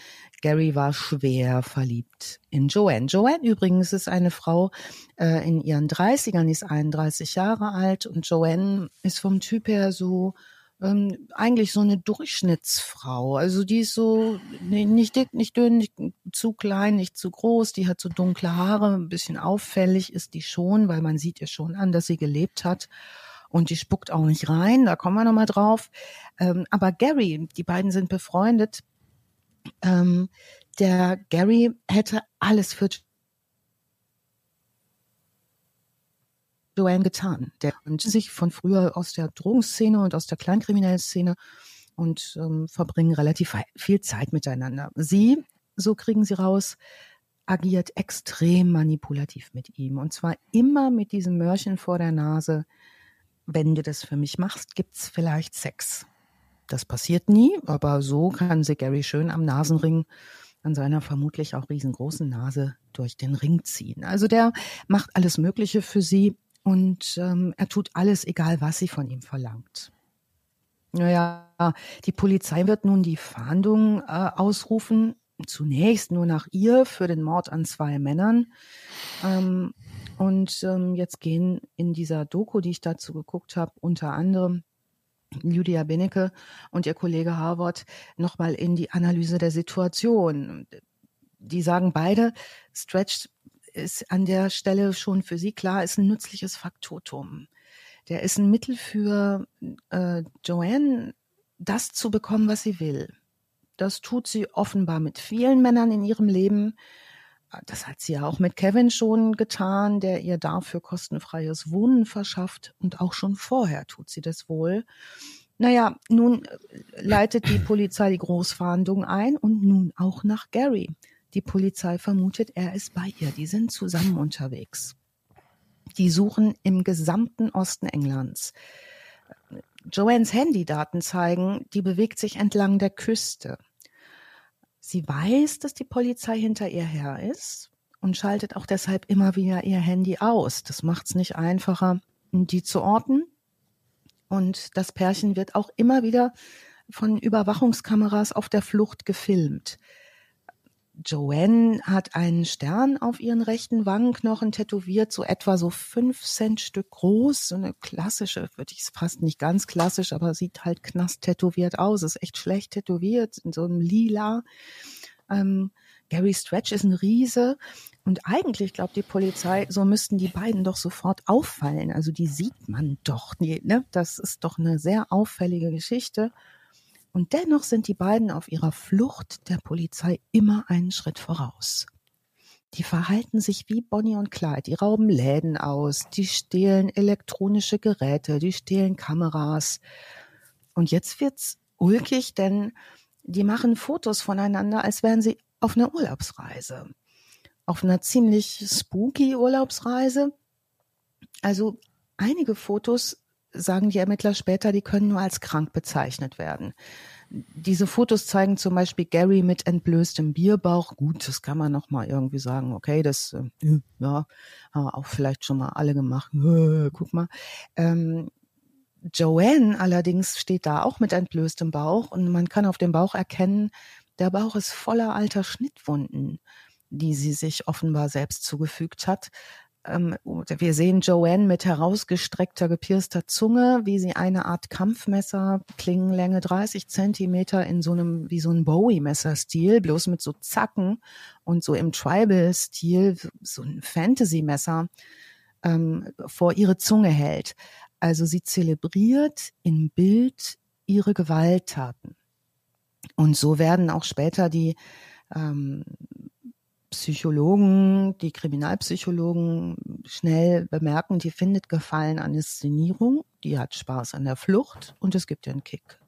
[SPEAKER 2] Gary war schwer verliebt in Joanne. Joanne übrigens ist eine Frau äh, in ihren 30ern, die ist 31 Jahre alt und Joanne ist vom Typ her so ähm, eigentlich so eine Durchschnittsfrau. Also die ist so nicht dick, nicht dünn, nicht zu klein, nicht zu groß. Die hat so dunkle Haare, ein bisschen auffällig ist die schon, weil man sieht ihr schon an, dass sie gelebt hat. Und die spuckt auch nicht rein, da kommen wir nochmal drauf. Ähm, aber Gary, die beiden sind befreundet. Ähm, der Gary hätte alles für Joanne getan. Der und sich von früher aus der Drogenszene und aus der kleinkriminellen Szene und ähm, verbringen relativ viel Zeit miteinander. Sie, so kriegen sie raus, agiert extrem manipulativ mit ihm. Und zwar immer mit diesem Mörchen vor der Nase. Wenn du das für mich machst, gibt's vielleicht Sex. Das passiert nie, aber so kann sie Gary schön am Nasenring an seiner vermutlich auch riesengroßen Nase durch den Ring ziehen. Also der macht alles Mögliche für sie und ähm, er tut alles, egal was sie von ihm verlangt. Naja, die Polizei wird nun die Fahndung äh, ausrufen, zunächst nur nach ihr für den Mord an zwei Männern. Ähm, und ähm, jetzt gehen in dieser Doku, die ich dazu geguckt habe, unter anderem Lydia Benecke und ihr Kollege Harvard nochmal in die Analyse der Situation. Die sagen beide, Stretch ist an der Stelle schon für sie klar, ist ein nützliches Faktotum. Der ist ein Mittel für äh, Joanne, das zu bekommen, was sie will. Das tut sie offenbar mit vielen Männern in ihrem Leben. Das hat sie ja auch mit Kevin schon getan, der ihr dafür kostenfreies Wohnen verschafft. Und auch schon vorher tut sie das wohl. Naja, nun äh, leitet die Polizei die Großfahndung ein und nun auch nach Gary. Die Polizei vermutet, er ist bei ihr. Die sind zusammen unterwegs. Die suchen im gesamten Osten Englands. Joannes Handydaten zeigen, die bewegt sich entlang der Küste. Sie weiß, dass die Polizei hinter ihr her ist und schaltet auch deshalb immer wieder ihr Handy aus. Das macht es nicht einfacher, die zu orten. Und das Pärchen wird auch immer wieder von Überwachungskameras auf der Flucht gefilmt. Joanne hat einen Stern auf ihren rechten Wangenknochen tätowiert, so etwa so fünf Cent Stück groß, so eine klassische, würde ich fast nicht ganz klassisch, aber sieht halt knast tätowiert aus, ist echt schlecht tätowiert, in so einem Lila. Ähm, Gary Stretch ist ein Riese und eigentlich glaubt die Polizei, so müssten die beiden doch sofort auffallen. Also die sieht man doch, ne? Das ist doch eine sehr auffällige Geschichte. Und dennoch sind die beiden auf ihrer Flucht der Polizei immer einen Schritt voraus. Die verhalten sich wie Bonnie und Clyde. Die rauben Läden aus, die stehlen elektronische Geräte, die stehlen Kameras. Und jetzt wird's ulkig, denn die machen Fotos voneinander, als wären sie auf einer Urlaubsreise. Auf einer ziemlich spooky Urlaubsreise. Also einige Fotos sagen die Ermittler später, die können nur als krank bezeichnet werden. Diese Fotos zeigen zum Beispiel Gary mit entblößtem Bierbauch. Gut, das kann man noch mal irgendwie sagen. Okay, das äh, ja haben wir auch vielleicht schon mal alle gemacht. Guck mal. Ähm, Joanne allerdings steht da auch mit entblößtem Bauch und man kann auf dem Bauch erkennen, der Bauch ist voller alter Schnittwunden, die sie sich offenbar selbst zugefügt hat ähm, wir sehen Joanne mit herausgestreckter, gepierster Zunge, wie sie eine Art Kampfmesser, Klingenlänge 30 Zentimeter in so einem, wie so ein Bowie-Messer-Stil, bloß mit so Zacken und so im Tribal-Stil, so ein Fantasy-Messer, ähm, vor ihre Zunge hält. Also sie zelebriert im Bild ihre Gewalttaten. Und so werden auch später die ähm, Psychologen, die Kriminalpsychologen schnell bemerken, die findet Gefallen an Inszenierung, die hat Spaß an der Flucht und es gibt ihr einen Kick.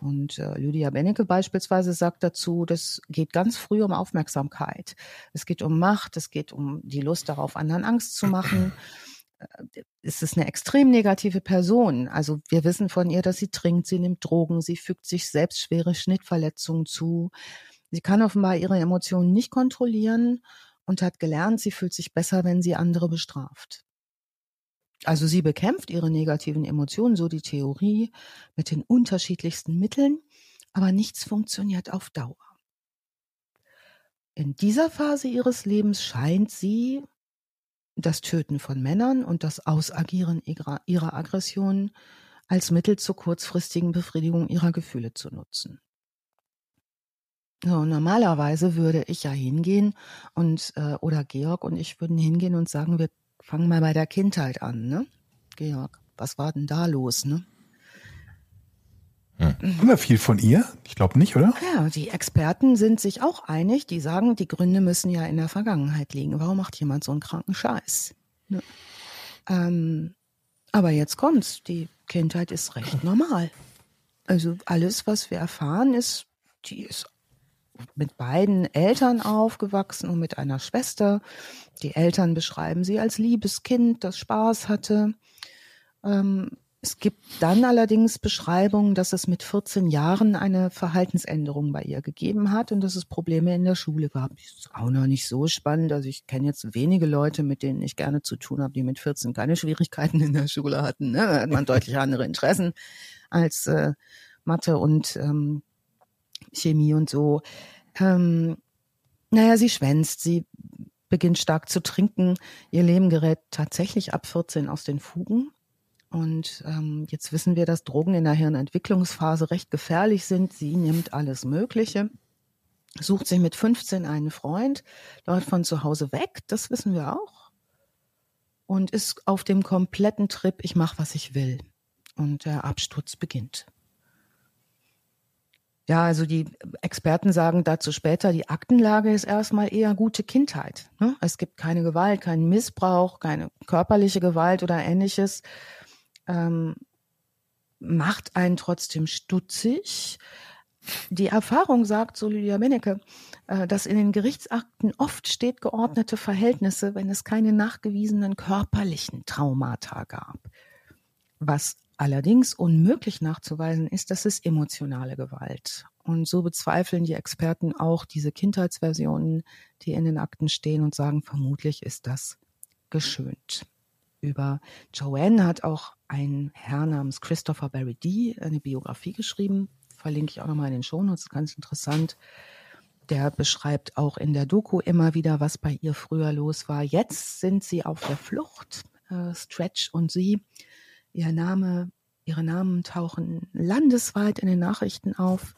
[SPEAKER 2] Und äh, Lydia Bennecke beispielsweise sagt dazu, das geht ganz früh um Aufmerksamkeit. Es geht um Macht, es geht um die Lust darauf, anderen Angst zu machen. Äh, es ist eine extrem negative Person. Also wir wissen von ihr, dass sie trinkt, sie nimmt Drogen, sie fügt sich selbst schwere Schnittverletzungen zu. Sie kann offenbar ihre Emotionen nicht kontrollieren und hat gelernt, sie fühlt sich besser, wenn sie andere bestraft. Also sie bekämpft ihre negativen Emotionen, so die Theorie, mit den unterschiedlichsten Mitteln, aber nichts funktioniert auf Dauer. In dieser Phase ihres Lebens scheint sie das Töten von Männern und das Ausagieren ihrer, Aggressionen als Mittel zur kurzfristigen Befriedigung ihrer Gefühle zu nutzen. So, normalerweise würde ich ja hingehen und äh, oder Georg und ich würden hingehen und sagen, wir fangen mal bei der Kindheit an, ne? Georg, was war denn da los, ne?
[SPEAKER 3] Hm. Haben wir viel von ihr? Ich glaube nicht, oder?
[SPEAKER 2] Ja, die Experten sind sich auch einig. Die sagen, die Gründe müssen ja in der Vergangenheit liegen. Warum macht jemand so einen kranken Scheiß? Ne? Ähm, aber jetzt kommt's. Die Kindheit ist recht normal. Also alles, was wir erfahren, ist, die ist mit beiden Eltern aufgewachsen und mit einer Schwester. Die Eltern beschreiben sie als liebes Kind, das Spaß hatte. Ähm, es gibt dann allerdings Beschreibungen, dass es mit 14 Jahren eine Verhaltensänderung bei ihr gegeben hat und dass es Probleme in der Schule gab. Das ist auch noch nicht so spannend. Also ich kenne jetzt wenige Leute, mit denen ich gerne zu tun habe, die mit 14 keine Schwierigkeiten in der Schule hatten. Ne? Da hat man deutlich andere Interessen als äh, Mathe und ähm, Chemie und so. Ähm, naja, sie schwänzt, sie beginnt stark zu trinken. Ihr Leben gerät tatsächlich ab 14 aus den Fugen. Und ähm, jetzt wissen wir, dass Drogen in der Hirnentwicklungsphase recht gefährlich sind. Sie nimmt alles Mögliche, sucht sich mit 15 einen Freund, läuft von zu Hause weg, das wissen wir auch. Und ist auf dem kompletten Trip, ich mache, was ich will. Und der Absturz beginnt. Ja, also die Experten sagen dazu später, die Aktenlage ist erstmal eher gute Kindheit. Ne? Es gibt keine Gewalt, keinen Missbrauch, keine körperliche Gewalt oder ähnliches ähm, macht einen trotzdem stutzig. Die Erfahrung sagt, so Lydia Mennecke, äh, dass in den Gerichtsakten oft steht geordnete Verhältnisse, wenn es keine nachgewiesenen körperlichen Traumata gab. Was allerdings unmöglich nachzuweisen ist, das ist emotionale Gewalt. Und so bezweifeln die Experten auch diese Kindheitsversionen, die in den Akten stehen und sagen, vermutlich ist das geschönt über Joanne hat auch ein Herr namens Christopher Barry D. eine Biografie geschrieben. Verlinke ich auch nochmal in den Shownotes, ganz interessant. Der beschreibt auch in der Doku immer wieder, was bei ihr früher los war. Jetzt sind sie auf der Flucht, äh, Stretch und sie. Ihr Name, ihre Namen tauchen landesweit in den Nachrichten auf.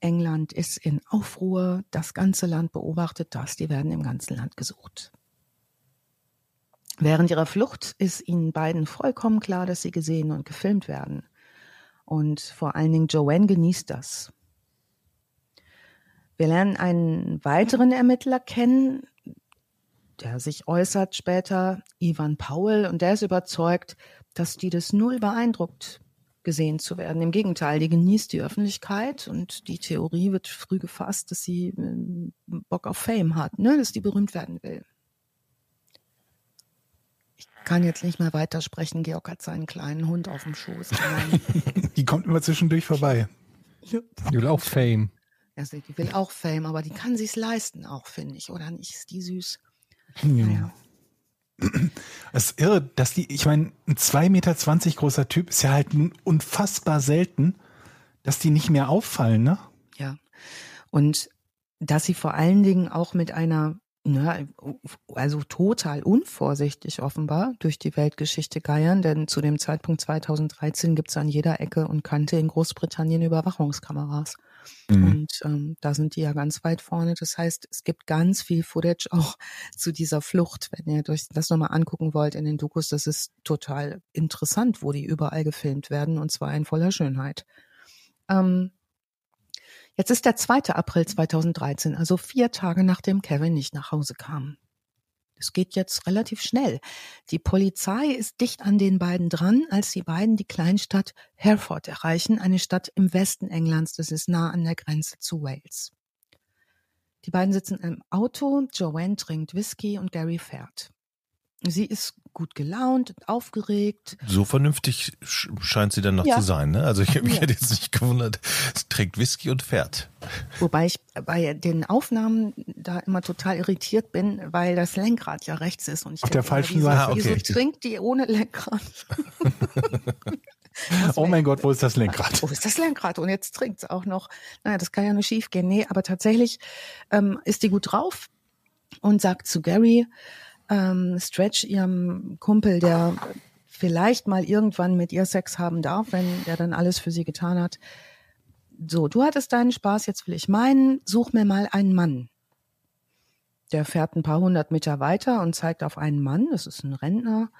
[SPEAKER 2] England ist in Aufruhr, das ganze Land beobachtet das, die werden im ganzen Land gesucht. Während ihrer Flucht ist ihnen beiden vollkommen klar, dass sie gesehen und gefilmt werden. Und vor allen Dingen Joanne genießt das. Wir lernen einen weiteren Ermittler kennen, der sich äußert später, Ivan Powell, und der ist überzeugt, dass die das null beeindruckt, gesehen zu werden. Im Gegenteil, die genießt die Öffentlichkeit und die Theorie wird früh gefasst, dass sie äh, Bock auf Fame hat, ne? dass die berühmt werden will kann jetzt nicht mehr weitersprechen. Georg hat seinen kleinen Hund auf dem Schoß.
[SPEAKER 3] die kommt immer zwischendurch vorbei.
[SPEAKER 1] Die will auch Fame.
[SPEAKER 2] Ja, die will auch Fame, aber die kann sich's leisten auch, finde ich. Oder nicht? Ist die süß?
[SPEAKER 3] Ja. Naja. Es ist irre, dass die, ich meine, ein 2,20 Meter großer Typ ist ja halt unfassbar selten, dass die nicht mehr auffallen, ne?
[SPEAKER 2] Ja. Und dass sie vor allen Dingen auch mit einer na, also total unvorsichtig offenbar durch die Weltgeschichte geiern, denn zu dem Zeitpunkt 2013 gibt es an jeder Ecke und Kante in Großbritannien Überwachungskameras. Mhm. Und ähm, da sind die ja ganz weit vorne. Das heißt, es gibt ganz viel Footage auch zu dieser Flucht. Wenn ihr euch das nochmal angucken wollt in den Dokus, das ist total interessant, wo die überall gefilmt werden und zwar in voller Schönheit. Ähm, Jetzt ist der 2. April 2013, also vier Tage nachdem Kevin nicht nach Hause kam. Es geht jetzt relativ schnell. Die Polizei ist dicht an den beiden dran, als die beiden die Kleinstadt Hereford erreichen, eine Stadt im Westen Englands. Das ist nah an der Grenze zu Wales. Die beiden sitzen im Auto, Joanne trinkt Whisky und Gary fährt. Sie ist gut gelaunt und aufgeregt.
[SPEAKER 4] So vernünftig sch- scheint sie dann noch
[SPEAKER 2] Ja.
[SPEAKER 4] zu sein, ne? Also ich mich
[SPEAKER 2] Ja.
[SPEAKER 4] hätte jetzt nicht gewundert. Sie trägt Whisky und fährt.
[SPEAKER 2] Wobei ich bei den Aufnahmen da immer total irritiert bin, weil das Lenkrad ja rechts ist. Und ich
[SPEAKER 3] Auf der falschen
[SPEAKER 2] wieso,
[SPEAKER 3] Seite.
[SPEAKER 4] Ah, okay.
[SPEAKER 2] Wieso trinkt die ohne Lenkrad?
[SPEAKER 3] Oh mein Gott, wo ist das Lenkrad?
[SPEAKER 2] Wo ist das Lenkrad? Und jetzt trinkt es auch noch. Naja, das kann ja nur schief gehen. Nee, aber tatsächlich ähm, ist die gut drauf und sagt zu Gary, ähm, Stretch, ihrem Kumpel, der vielleicht mal irgendwann mit ihr Sex haben darf, wenn der dann alles für sie getan hat. So, du hattest deinen Spaß, jetzt will ich meinen, such mir mal einen Mann. Der fährt ein paar hundert Meter weiter und zeigt auf einen Mann, das ist ein Rentner,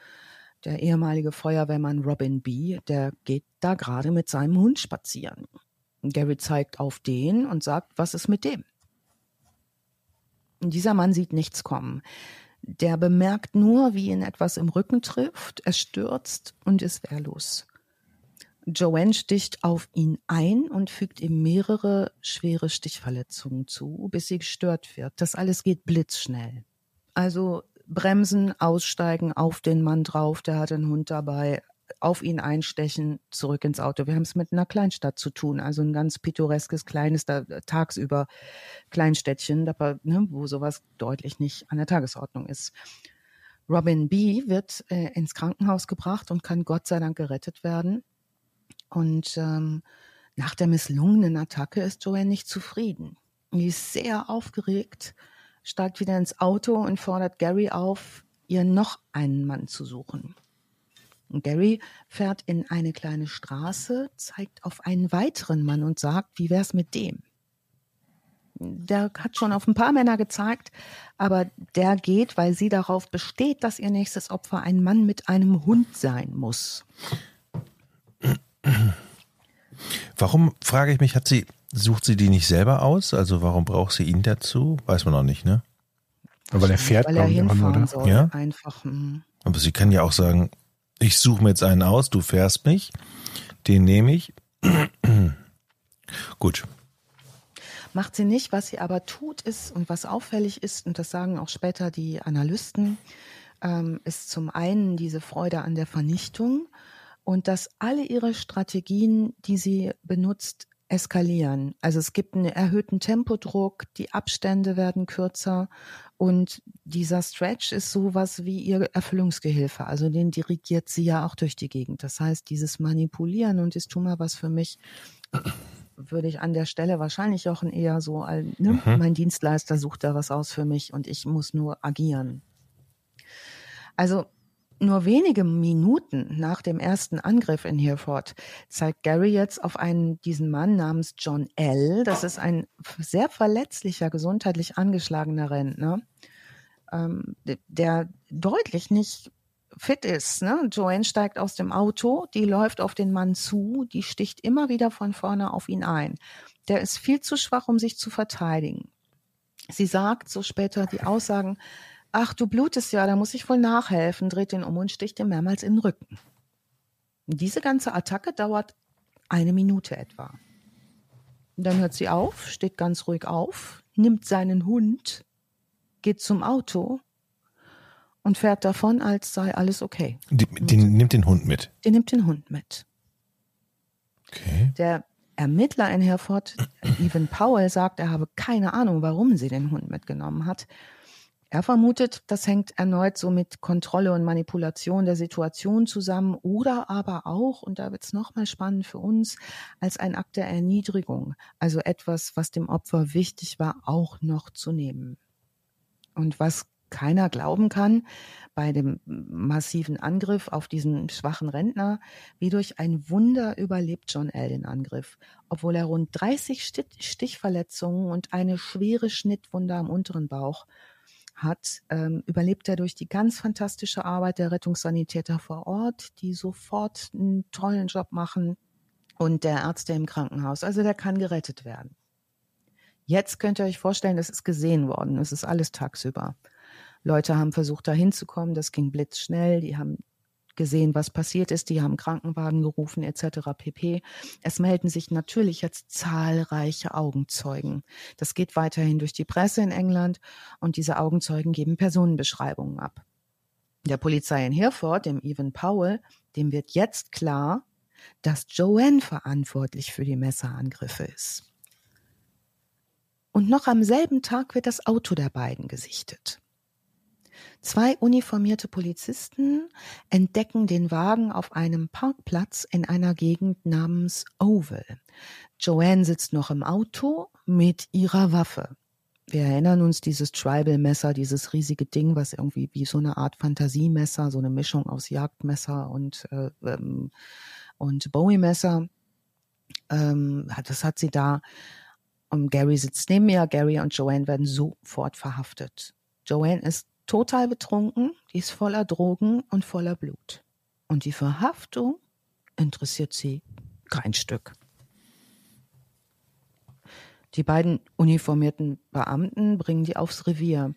[SPEAKER 2] der ehemalige Feuerwehrmann Robin B., der geht da gerade mit seinem Hund spazieren. Gary zeigt auf den und sagt, was ist mit dem? Und dieser Mann sieht nichts kommen. Der bemerkt nur, wie ihn etwas im Rücken trifft, er stürzt und ist wehrlos. Joanne sticht auf ihn ein und fügt ihm mehrere schwere Stichverletzungen zu, bis sie gestört wird. Das alles geht blitzschnell. Also bremsen, aussteigen, auf den Mann drauf, der hat einen Hund dabei, auf ihn einstechen, zurück ins Auto. Wir haben es mit einer Kleinstadt zu tun, also ein ganz pittoreskes, kleines, da, tagsüber Kleinstädtchen, da, ne, wo sowas deutlich nicht an der Tagesordnung ist. Robin B. wird äh, ins Krankenhaus gebracht und kann Gott sei Dank gerettet werden. Und ähm, nach der misslungenen Attacke ist Joanne nicht zufrieden. Die ist sehr aufgeregt, steigt wieder ins Auto und fordert Gary auf, ihr noch einen Mann zu suchen. Gary fährt in eine kleine Straße, zeigt auf einen weiteren Mann und sagt, wie wär's mit dem? Der hat schon auf ein paar Männer gezeigt, aber der geht, weil sie darauf besteht, dass ihr nächstes Opfer ein Mann mit einem Hund sein muss.
[SPEAKER 4] Warum, frage ich mich, hat sie, sucht sie die nicht selber aus? Also warum braucht sie ihn dazu? Weiß man noch nicht, ne?
[SPEAKER 3] Weil er fährt,
[SPEAKER 2] weil er
[SPEAKER 3] glaube ich, einfach nur,
[SPEAKER 2] hinfahren
[SPEAKER 3] oder?
[SPEAKER 2] soll.
[SPEAKER 4] Ja?
[SPEAKER 2] Einfach. hm.
[SPEAKER 4] Aber sie kann ja auch sagen, ich suche mir jetzt einen aus, du fährst mich, den nehme ich. Gut.
[SPEAKER 2] Macht sie nicht. Was sie aber tut ist und was auffällig ist, und das sagen auch später die Analysten, ähm, ist zum einen diese Freude an der Vernichtung und dass alle ihre Strategien, die sie benutzt, eskalieren. Also es gibt einen erhöhten Tempodruck, die Abstände werden kürzer und dieser Stretch ist sowas wie ihr Erfüllungsgehilfe. Also den dirigiert sie ja auch durch die Gegend. Das heißt, dieses Manipulieren und ist tu mal was für mich, würde ich an der Stelle wahrscheinlich auch eher so, ne? mein Dienstleister sucht da was aus für mich und ich muss nur agieren. Also nur wenige Minuten nach dem ersten Angriff in Hereford zeigt Gary jetzt auf einen, diesen Mann namens John L. Das ist ein sehr verletzlicher, gesundheitlich angeschlagener Rentner, ähm, der deutlich nicht fit ist. Ne? Joanne steigt aus dem Auto, die läuft auf den Mann zu, die sticht immer wieder von vorne auf ihn ein. Der ist viel zu schwach, um sich zu verteidigen. Sie sagt so später die Aussagen, ach, du blutest ja, da muss ich wohl nachhelfen, dreht ihn um und sticht ihm mehrmals in den Rücken. Diese ganze Attacke dauert eine Minute etwa. Dann hört sie auf, steht ganz ruhig auf, nimmt seinen Hund, geht zum Auto und fährt davon, als sei alles okay.
[SPEAKER 4] Die, die nimmt den Hund mit.
[SPEAKER 2] Die nimmt den Hund mit.
[SPEAKER 4] Okay.
[SPEAKER 2] Der Ermittler in Herford, Evan Powell, sagt, er habe keine Ahnung, warum sie den Hund mitgenommen hat. Er vermutet, das hängt erneut so mit Kontrolle und Manipulation der Situation zusammen oder aber auch, und da wird es nochmal spannend für uns, als ein Akt der Erniedrigung, also etwas, was dem Opfer wichtig war, auch noch zu nehmen. Und was keiner glauben kann bei dem massiven Angriff auf diesen schwachen Rentner, wie durch ein Wunder überlebt John L. den Angriff, obwohl er rund 30 Stich- Stichverletzungen und eine schwere Schnittwunde am unteren Bauch hat, ähm, überlebt er durch die ganz fantastische Arbeit der Rettungssanitäter vor Ort, die sofort einen tollen Job machen und der Ärzte im Krankenhaus. Also der kann gerettet werden. Jetzt könnt ihr euch vorstellen, das ist gesehen worden. Es ist alles tagsüber. Leute haben versucht, da hinzukommen. Das ging blitzschnell. Die haben gesehen, was passiert ist. Die haben Krankenwagen gerufen etc. pp. Es melden sich natürlich jetzt zahlreiche Augenzeugen. Das geht weiterhin durch die Presse in England und diese Augenzeugen geben Personenbeschreibungen ab. Der Polizei in Hereford, dem Evan Powell, dem wird jetzt klar, dass Joanne verantwortlich für die Messerangriffe ist. Und noch am selben Tag wird das Auto der beiden gesichtet. Zwei uniformierte Polizisten entdecken den Wagen auf einem Parkplatz in einer Gegend namens Oval. Joanne sitzt noch im Auto mit ihrer Waffe. Wir erinnern uns dieses Tribal-Messer, dieses riesige Ding, was irgendwie wie so eine Art Fantasiemesser, so eine Mischung aus Jagdmesser und, äh, ähm, und Bowie-Messer. Ähm, das hat sie da. Und Gary sitzt neben mir. Gary und Joanne werden sofort verhaftet. Joanne ist total betrunken, die ist voller Drogen und voller Blut. Und die Verhaftung interessiert sie kein Stück. Die beiden uniformierten Beamten bringen die aufs Revier.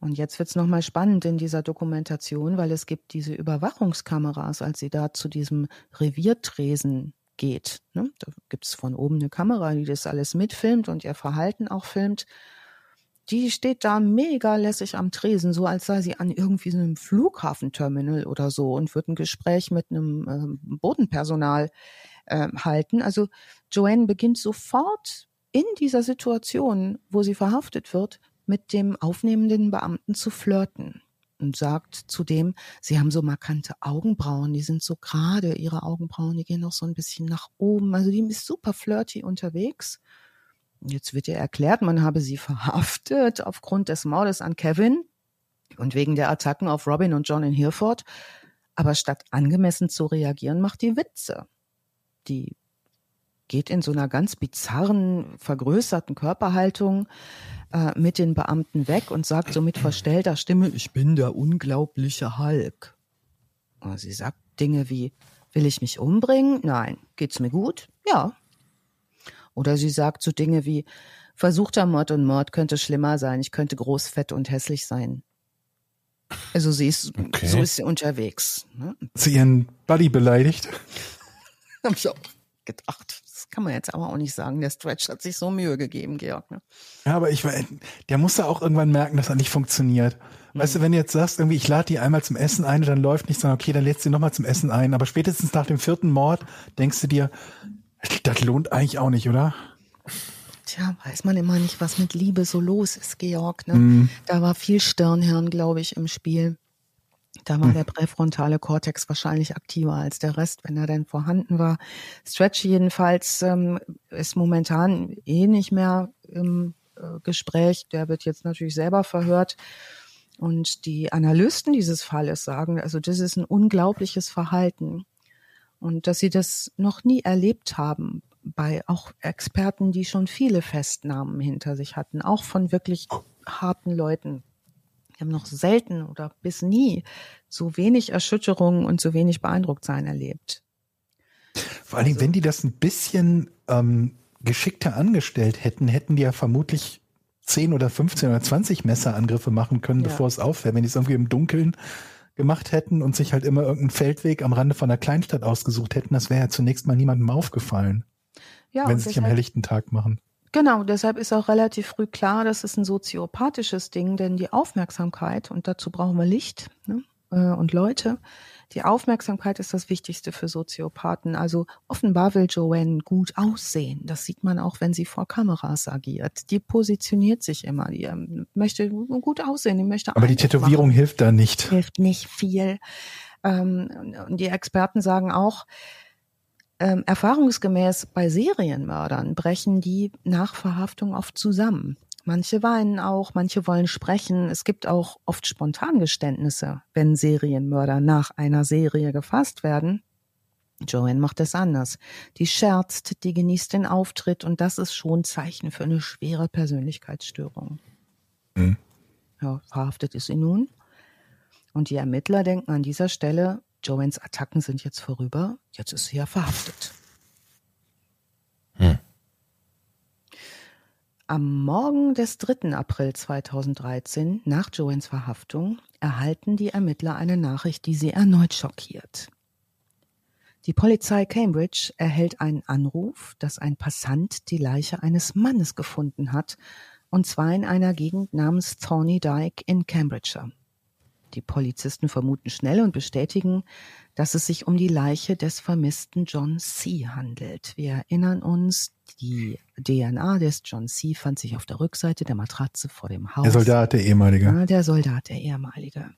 [SPEAKER 2] Und jetzt wird's noch mal spannend in dieser Dokumentation, weil es gibt diese Überwachungskameras, als sie da zu diesem Reviertresen geht. Ne? Da gibt's von oben eine Kamera, die das alles mitfilmt und ihr Verhalten auch filmt die steht da mega lässig am Tresen, so als sei sie an irgendwie so einem Flughafenterminal oder so und wird ein Gespräch mit einem äh, Bodenpersonal äh, halten. Also Joanne beginnt sofort in dieser Situation, wo sie verhaftet wird, mit dem aufnehmenden Beamten zu flirten und sagt zudem, sie haben so markante Augenbrauen, die sind so gerade, ihre Augenbrauen, die gehen noch so ein bisschen nach oben. Also die ist super flirty unterwegs. Jetzt wird ihr erklärt, man habe sie verhaftet aufgrund des Mordes an Kevin und wegen der Attacken auf Robin und John in Hereford. Aber statt angemessen zu reagieren, macht die Witze. Die geht in so einer ganz bizarren, vergrößerten Körperhaltung äh, mit den Beamten weg und sagt so mit verstellter Stimme, ich bin der unglaubliche Hulk. Sie sagt Dinge wie, will ich mich umbringen? Nein. Geht's mir gut? Ja. Oder sie sagt so Dinge wie, versuchter Mord und Mord könnte schlimmer sein, ich könnte groß, fett und hässlich sein. Also sie ist, okay. so ist sie unterwegs. Ne?
[SPEAKER 3] Sie ihren Buddy beleidigt?
[SPEAKER 2] Hab ich auch gedacht. Das kann man jetzt aber auch nicht sagen. Der Stretch hat sich so Mühe gegeben, Georg. Ne?
[SPEAKER 3] Ja, aber ich, der muss da auch irgendwann merken, dass er nicht funktioniert. Weißt mhm. du, wenn du jetzt sagst, irgendwie, ich lade die einmal zum Essen ein, dann läuft nicht, sondern okay, dann lädst du die nochmal zum Essen ein. Aber spätestens nach dem vierten Mord denkst du dir, das lohnt eigentlich auch nicht, oder?
[SPEAKER 2] Tja, weiß man immer nicht, was mit Liebe so los ist, Georg. Ne? Mm. Da war viel Stirnhirn, glaube ich, im Spiel. Da war mm. der präfrontale Kortex wahrscheinlich aktiver als der Rest, wenn er denn vorhanden war. Stretch jedenfalls ähm, ist momentan eh nicht mehr im äh, Gespräch. Der wird jetzt natürlich selber verhört. Und die Analysten dieses Falles sagen, also das ist ein unglaubliches Verhalten und dass sie das noch nie erlebt haben bei auch Experten, die schon viele Festnahmen hinter sich hatten, auch von wirklich harten Leuten. Die haben noch selten oder bis nie so wenig Erschütterungen und so wenig beeindruckt sein erlebt.
[SPEAKER 3] Vor allen Dingen, also, wenn die das ein bisschen ähm, geschickter angestellt hätten, hätten die ja vermutlich 10 oder 15 oder 20 Messerangriffe machen können, ja. bevor es auffällt. Wenn die es irgendwie im Dunkeln gemacht hätten und sich halt immer irgendeinen Feldweg am Rande von der Kleinstadt ausgesucht hätten, das wäre ja zunächst mal niemandem aufgefallen. Ja, wenn sie sich am helllichten Tag machen.
[SPEAKER 2] Genau, deshalb ist auch relativ früh klar, das ist ein soziopathisches Ding, denn die Aufmerksamkeit, und dazu brauchen wir Licht ne, äh, und Leute, die Aufmerksamkeit ist das Wichtigste für Soziopathen. Also offenbar will Joanne gut aussehen. Das sieht man auch, wenn sie vor Kameras agiert. Die positioniert sich immer. Die ähm, möchte gut aussehen. Die möchte
[SPEAKER 3] Aber die Tätowierung machen. hilft da nicht.
[SPEAKER 2] Hilft nicht viel. Ähm, und die Experten sagen auch, ähm, erfahrungsgemäß bei Serienmördern brechen die nach Verhaftung oft zusammen. Manche weinen auch, manche wollen sprechen. Es gibt auch oft Spontangeständnisse, wenn Serienmörder nach einer Serie gefasst werden. Joanne macht es anders. Die scherzt, die genießt den Auftritt und das ist schon Zeichen für eine schwere Persönlichkeitsstörung. Mhm. Ja, verhaftet ist sie nun. Und die Ermittler denken an dieser Stelle, Joannes Attacken sind jetzt vorüber, jetzt ist sie ja verhaftet. Mhm. Am Morgen des 3. April 2013, nach Joannes Verhaftung, erhalten die Ermittler eine Nachricht, die sie erneut schockiert. Die Polizei Cambridge erhält einen Anruf, dass ein Passant die Leiche eines Mannes gefunden hat, und zwar in einer Gegend namens Thorny Dyke in Cambridgeshire. Die Polizisten vermuten schnell und bestätigen, dass es sich um die Leiche des vermissten John C. handelt. Wir erinnern uns, die DNA des John C. fand sich auf der Rückseite der Matratze vor dem Haus.
[SPEAKER 3] Der Soldat, der ehemalige.
[SPEAKER 2] Ja, der Soldat, der ehemalige.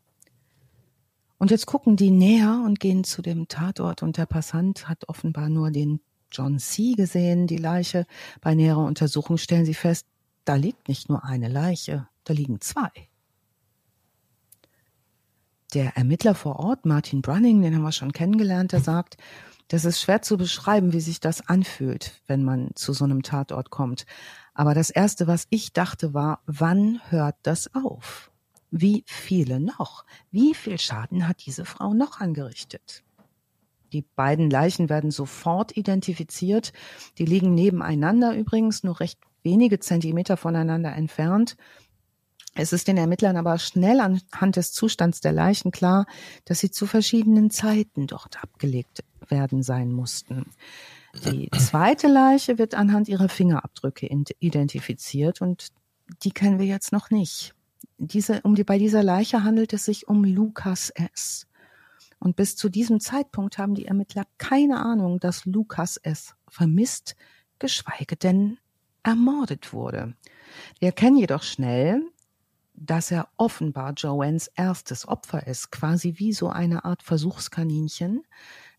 [SPEAKER 2] Und jetzt gucken die näher und gehen zu dem Tatort und der Passant hat offenbar nur den John C. gesehen, die Leiche. Bei näherer Untersuchung stellen sie fest, da liegt nicht nur eine Leiche, da liegen zwei. Der Ermittler vor Ort, Martin Brunning, den haben wir schon kennengelernt, der sagt, das ist schwer zu beschreiben, wie sich das anfühlt, wenn man zu so einem Tatort kommt. Aber das Erste, was ich dachte, war, wann hört das auf? Wie viele noch? Wie viel Schaden hat diese Frau noch angerichtet? Die beiden Leichen werden sofort identifiziert. Die liegen nebeneinander übrigens, nur recht wenige Zentimeter voneinander entfernt. Es ist den Ermittlern aber schnell anhand des Zustands der Leichen klar, dass sie zu verschiedenen Zeiten dort abgelegt werden sein mussten. Die zweite Leiche wird anhand ihrer Fingerabdrücke identifiziert und die kennen wir jetzt noch nicht. Diese, um die, bei dieser Leiche handelt es sich um Lukas S. Und bis zu diesem Zeitpunkt haben die Ermittler keine Ahnung, dass Lukas S. vermisst, geschweige denn ermordet wurde. Wir erkennen jedoch schnell, dass er offenbar Joannes erstes Opfer ist, quasi wie so eine Art Versuchskaninchen,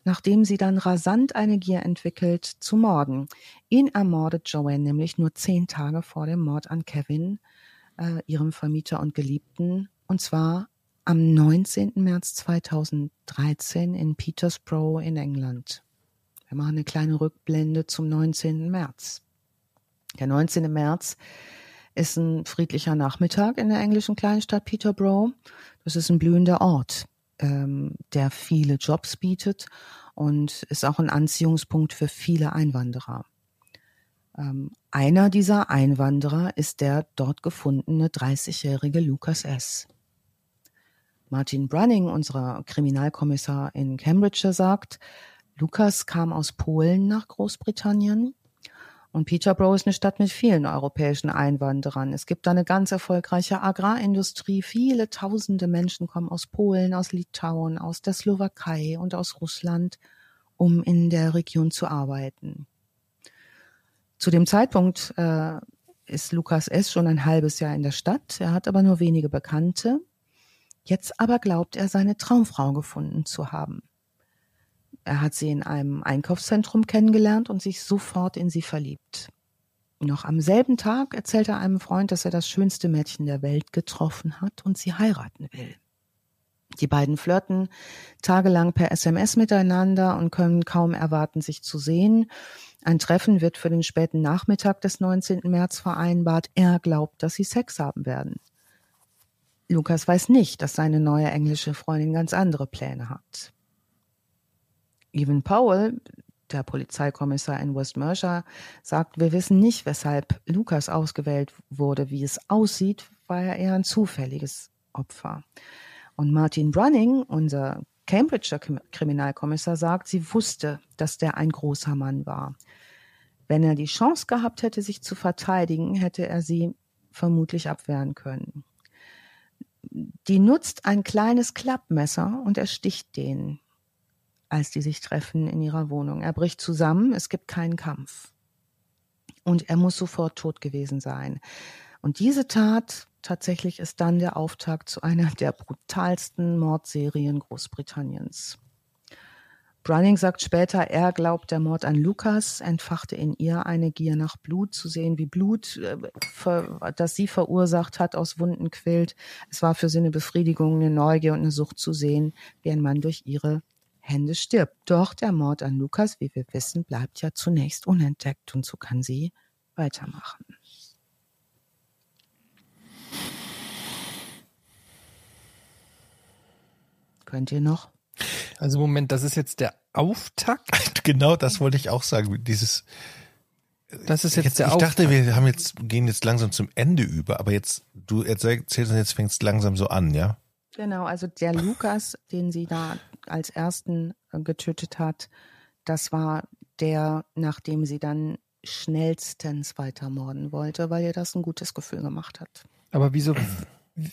[SPEAKER 2] nachdem sie dann rasant eine Gier entwickelt, zu morden. Ihn ermordet Joanne nämlich nur zehn Tage vor dem Mord an Kevin, äh, ihrem Vermieter und Geliebten, und zwar am 19. März 2013 in Petersborough in England. Wir machen eine kleine Rückblende zum 19. März. Der 19. März ist ein friedlicher Nachmittag in der englischen Kleinstadt Peterborough. Das ist ein blühender Ort, ähm, der viele Jobs bietet und ist auch ein Anziehungspunkt für viele Einwanderer. Ähm, einer dieser Einwanderer ist der dort gefundene 30-jährige Lukas S. Martin Brunning, unser Kriminalkommissar in Cambridge, sagt, Lukas kam aus Polen nach Großbritannien und Peterborough ist eine Stadt mit vielen europäischen Einwanderern. Es gibt da eine ganz erfolgreiche Agrarindustrie. Viele tausende Menschen kommen aus Polen, aus Litauen, aus der Slowakei und aus Russland, um in der Region zu arbeiten. Zu dem Zeitpunkt äh, ist Lukas S. schon ein halbes Jahr in der Stadt. Er hat aber nur wenige Bekannte. Jetzt aber glaubt er, seine Traumfrau gefunden zu haben. Er hat sie in einem Einkaufszentrum kennengelernt und sich sofort in sie verliebt. Noch am selben Tag erzählt er einem Freund, dass er das schönste Mädchen der Welt getroffen hat und sie heiraten will. Die beiden flirten tagelang per SMS miteinander und können kaum erwarten, sich zu sehen. Ein Treffen wird für den späten Nachmittag des 19. März vereinbart. Er glaubt, dass sie Sex haben werden. Lukas weiß nicht, dass seine neue englische Freundin ganz andere Pläne hat. Evan Powell, der Polizeikommissar in West Mercer, sagt, wir wissen nicht, weshalb Lukas ausgewählt wurde. Wie es aussieht, war er eher ein zufälliges Opfer. Und Martin Brunning, unser Cambridger Kriminalkommissar, sagt, sie wusste, dass der ein großer Mann war. Wenn er die Chance gehabt hätte, sich zu verteidigen, hätte er sie vermutlich abwehren können. Die nutzt ein kleines Klappmesser und ersticht den als die sich treffen in ihrer Wohnung. Er bricht zusammen, es gibt keinen Kampf. Und er muss sofort tot gewesen sein. Und diese Tat tatsächlich ist dann der Auftakt zu einer der brutalsten Mordserien Großbritanniens. Browning sagt später, er glaubt, der Mord an Lukas entfachte in ihr eine Gier nach Blut, zu sehen, wie Blut, äh, das sie verursacht hat, aus Wunden quillt. Es war für sie eine Befriedigung, eine Neugier und eine Sucht zu sehen, wie ein Mann durch ihre Hände stirbt. Doch der Mord an Lukas, wie wir wissen, bleibt ja zunächst unentdeckt und so kann sie weitermachen. Könnt ihr noch?
[SPEAKER 1] Also Moment, das ist jetzt der Auftakt?
[SPEAKER 4] Genau, das wollte ich auch sagen. Dieses
[SPEAKER 1] Das ist jetzt,
[SPEAKER 4] Jetzt,
[SPEAKER 1] der
[SPEAKER 4] ich dachte,
[SPEAKER 1] Auftakt.
[SPEAKER 4] wir haben jetzt, gehen jetzt langsam zum Ende über, aber jetzt, du erzählst jetzt fängt es langsam so an, ja?
[SPEAKER 2] Genau, also der Lukas, den sie da als ersten äh, getötet hat, das war der, nachdem sie dann schnellstens weitermorden wollte, weil ihr das ein gutes Gefühl gemacht hat.
[SPEAKER 1] Aber wieso?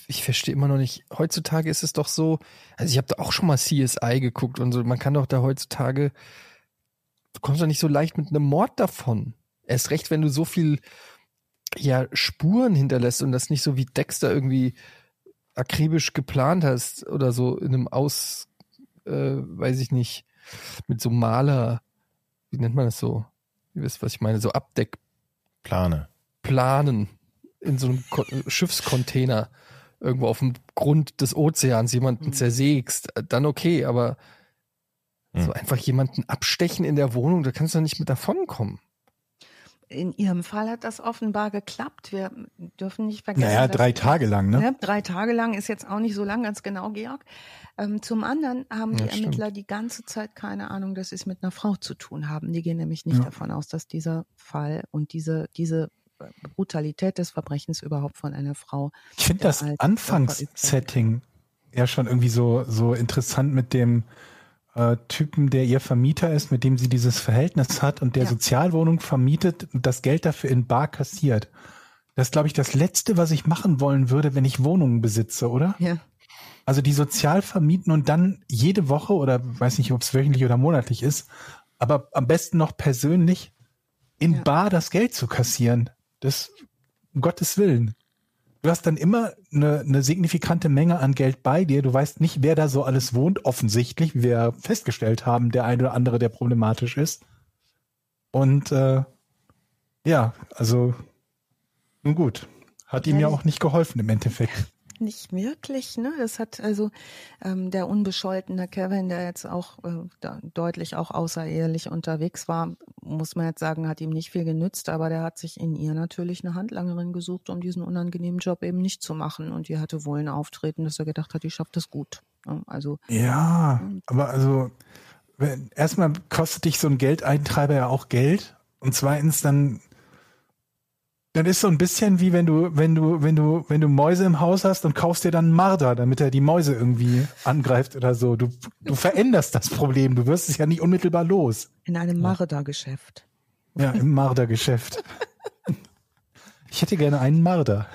[SPEAKER 1] Ich verstehe immer noch nicht. Heutzutage ist es doch so, also ich habe da auch schon mal CSI geguckt und so. Man kann doch da heutzutage, du kommst doch nicht so leicht mit einem Mord davon. Erst recht, wenn du so viel ja Spuren hinterlässt und das nicht so wie Dexter irgendwie akribisch geplant hast oder so in einem Aus, äh, weiß ich nicht, mit so Maler, wie nennt man das so? Ihr wisst, was ich meine, so Abdeck
[SPEAKER 4] Plane.
[SPEAKER 1] planen in so einem Ko Schiffscontainer irgendwo auf dem Grund des Ozeans jemanden
[SPEAKER 2] Mhm.
[SPEAKER 1] zersägst, dann okay, aber
[SPEAKER 4] Mhm.
[SPEAKER 1] so einfach jemanden abstechen in der Wohnung, da kannst du doch nicht mit davonkommen.
[SPEAKER 2] In ihrem Fall hat das offenbar geklappt. Wir dürfen nicht vergessen.
[SPEAKER 3] Naja,
[SPEAKER 2] dass-
[SPEAKER 3] drei Tage lang, ne?
[SPEAKER 2] Ne? Drei Tage lang ist jetzt auch nicht so lang, ganz genau, Georg. Ähm, zum anderen haben
[SPEAKER 1] Ja,
[SPEAKER 2] die
[SPEAKER 1] stimmt.
[SPEAKER 2] Ermittler die ganze Zeit keine Ahnung, dass sie es mit einer Frau zu tun haben. Die gehen nämlich nicht
[SPEAKER 3] Ja.
[SPEAKER 2] davon aus, dass dieser Fall und diese, diese Brutalität des Verbrechens überhaupt von einer Frau.
[SPEAKER 3] Ich finde das Anfangssetting ja schon irgendwie so, so interessant mit dem äh, Typen, der ihr Vermieter ist, mit dem sie dieses Verhältnis hat und der
[SPEAKER 2] Ja.
[SPEAKER 3] Sozialwohnung vermietet und das Geld dafür in Bar kassiert. Das ist, glaube ich, das Letzte, was ich machen wollen würde, wenn ich Wohnungen besitze, oder?
[SPEAKER 2] Ja.
[SPEAKER 3] Also die sozial vermieten und dann jede Woche oder weiß nicht, ob es wöchentlich oder monatlich ist, aber am besten noch persönlich in
[SPEAKER 2] Ja.
[SPEAKER 3] Bar das Geld zu kassieren. Das, um Gottes Willen. Du hast dann immer eine, eine signifikante Menge an Geld bei dir. Du weißt nicht, wer da so alles wohnt, offensichtlich, wie wir festgestellt haben, der eine oder andere, der problematisch ist. Und äh, ja, also nun gut. Hat ihm Ja, auch nicht geholfen im Endeffekt.
[SPEAKER 2] Nicht wirklich, ne? Das hat also ähm, der unbescholtene Kevin, der jetzt auch äh, da deutlich auch außerehelich unterwegs war, muss man jetzt sagen, hat ihm nicht viel genützt, aber der hat sich in ihr natürlich eine Handlangerin gesucht, um diesen unangenehmen Job eben nicht zu machen. Und die hatte wohl ein Auftreten, dass er gedacht hat, die schafft das gut. Ja, Also
[SPEAKER 3] Ja, aber also wenn, erstmal kostet dich so ein Geldeintreiber ja auch Geld und zweitens dann dann ist so ein bisschen wie wenn du wenn du wenn du wenn du Mäuse im Haus hast und kaufst dir dann einen Marder, damit er die Mäuse irgendwie angreift oder so. Du du veränderst das Problem, du wirst es ja nicht unmittelbar los.
[SPEAKER 2] in einem Marder-Geschäft.
[SPEAKER 3] Ja, im Mardergeschäft. Ich hätte gerne einen Marder.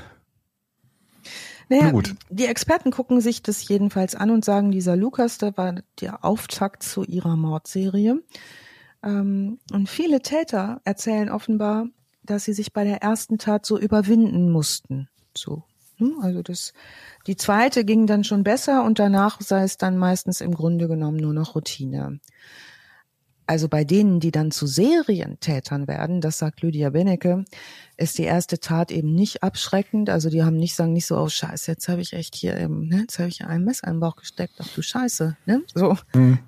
[SPEAKER 2] Naja, die Experten gucken sich das jedenfalls an und sagen, dieser Lukas, der war der Auftakt zu ihrer Mordserie. Ähm, und viele Täter erzählen offenbar, dass sie sich bei der ersten Tat so überwinden mussten. So. ne? Also das, die zweite ging dann schon besser und danach sei es dann meistens im Grunde genommen nur noch Routine. Also bei denen, die dann zu Serientätern werden, das sagt Lydia Benecke, ist die erste Tat eben nicht abschreckend. Also die haben nicht sagen nicht so, oh Scheiße, jetzt habe ich echt hier, ähm, ne, jetzt habe ich ein Messer im Bauch gesteckt. Ach du Scheiße, ne? So,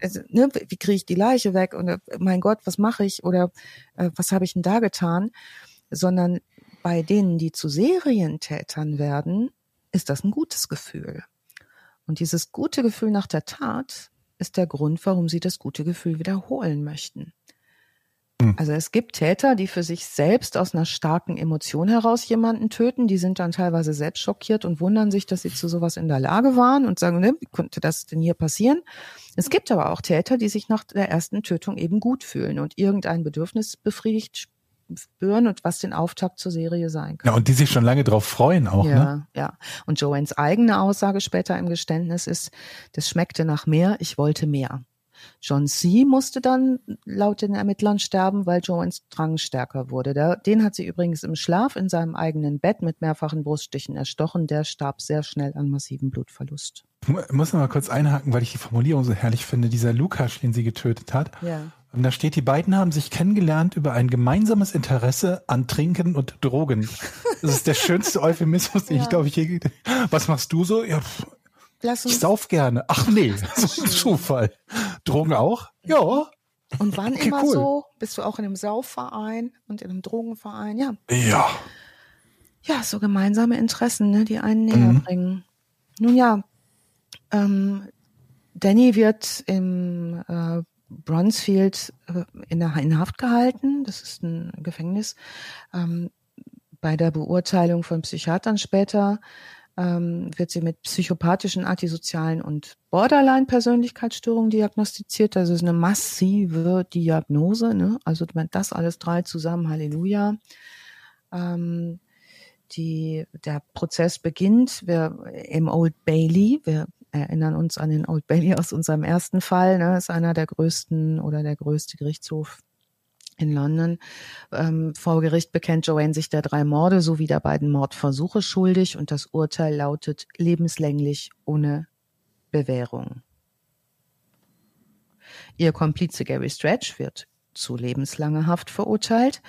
[SPEAKER 2] also, ne, wie kriege ich die Leiche weg? Oder mein Gott, was mache ich? Oder äh, was habe ich denn da getan? Sondern bei denen, die zu Serientätern werden, ist das ein gutes Gefühl. Und dieses gute Gefühl nach der Tat ist der Grund, warum sie das gute Gefühl wiederholen möchten. Also es gibt Täter, die für sich selbst aus einer starken Emotion heraus jemanden töten. Die sind dann teilweise selbst schockiert und wundern sich, dass sie zu sowas in der Lage waren und sagen, ne, wie konnte das denn hier passieren? Es gibt aber auch Täter, die sich nach der ersten Tötung eben gut fühlen und irgendein Bedürfnis befriedigt spüren und was den Auftakt zur Serie sein kann.
[SPEAKER 3] Ja, und die sich schon lange drauf freuen auch,
[SPEAKER 2] ja,
[SPEAKER 3] ne?
[SPEAKER 2] ja. Und Joannes eigene Aussage später im Geständnis ist, das schmeckte nach mehr, ich wollte mehr. John C. musste dann laut den Ermittlern sterben, weil Joannes Drang stärker wurde. Der, den hat sie übrigens im Schlaf in seinem eigenen Bett mit mehrfachen Bruststichen erstochen. Der starb sehr schnell an massivem Blutverlust.
[SPEAKER 3] Ich mu- muss noch mal kurz einhaken, weil ich die Formulierung so herrlich finde. Dieser Lukas, den sie getötet hat.
[SPEAKER 2] Ja.
[SPEAKER 3] Und da steht, die beiden haben sich kennengelernt über ein gemeinsames Interesse an Trinken und Drogen. Das ist der schönste Euphemismus, den ich
[SPEAKER 2] Ja.
[SPEAKER 3] glaube ich je. Was machst du so? Ja,
[SPEAKER 2] Lass
[SPEAKER 3] ich
[SPEAKER 2] uns,
[SPEAKER 3] sauf gerne. Ach nee, so ein Zufall. Drogen auch? Ja.
[SPEAKER 2] und wann
[SPEAKER 3] Okay,
[SPEAKER 2] immer
[SPEAKER 3] cool.
[SPEAKER 2] so? Bist du auch in einem Saufverein und in einem Drogenverein? Ja.
[SPEAKER 3] Ja.
[SPEAKER 2] Ja, so gemeinsame Interessen, ne, die einen näher
[SPEAKER 3] Mhm.
[SPEAKER 2] bringen. Nun ja, ähm, Danny wird im äh, Bronzefield äh, in, der, in Haft gehalten. Das ist ein Gefängnis. Ähm, bei der Beurteilung von Psychiatern später ähm, wird sie mit psychopathischen, antisozialen und Borderline-Persönlichkeitsstörungen diagnostiziert. Also ist eine massive Diagnose. Ne? Also das alles drei zusammen, Halleluja. Ähm, die, der Prozess beginnt wir, im Old Bailey. Wir erinnern uns an den Old Bailey aus unserem ersten Fall. Ne? Ist einer der größten oder der größte Gerichtshof in London. Ähm, vor Gericht bekennt Joanne sich der drei Morde sowie der beiden Mordversuche schuldig und das Urteil lautet lebenslänglich ohne Bewährung. Ihr Komplize Gary Stretch wird zu lebenslanger Haft verurteilt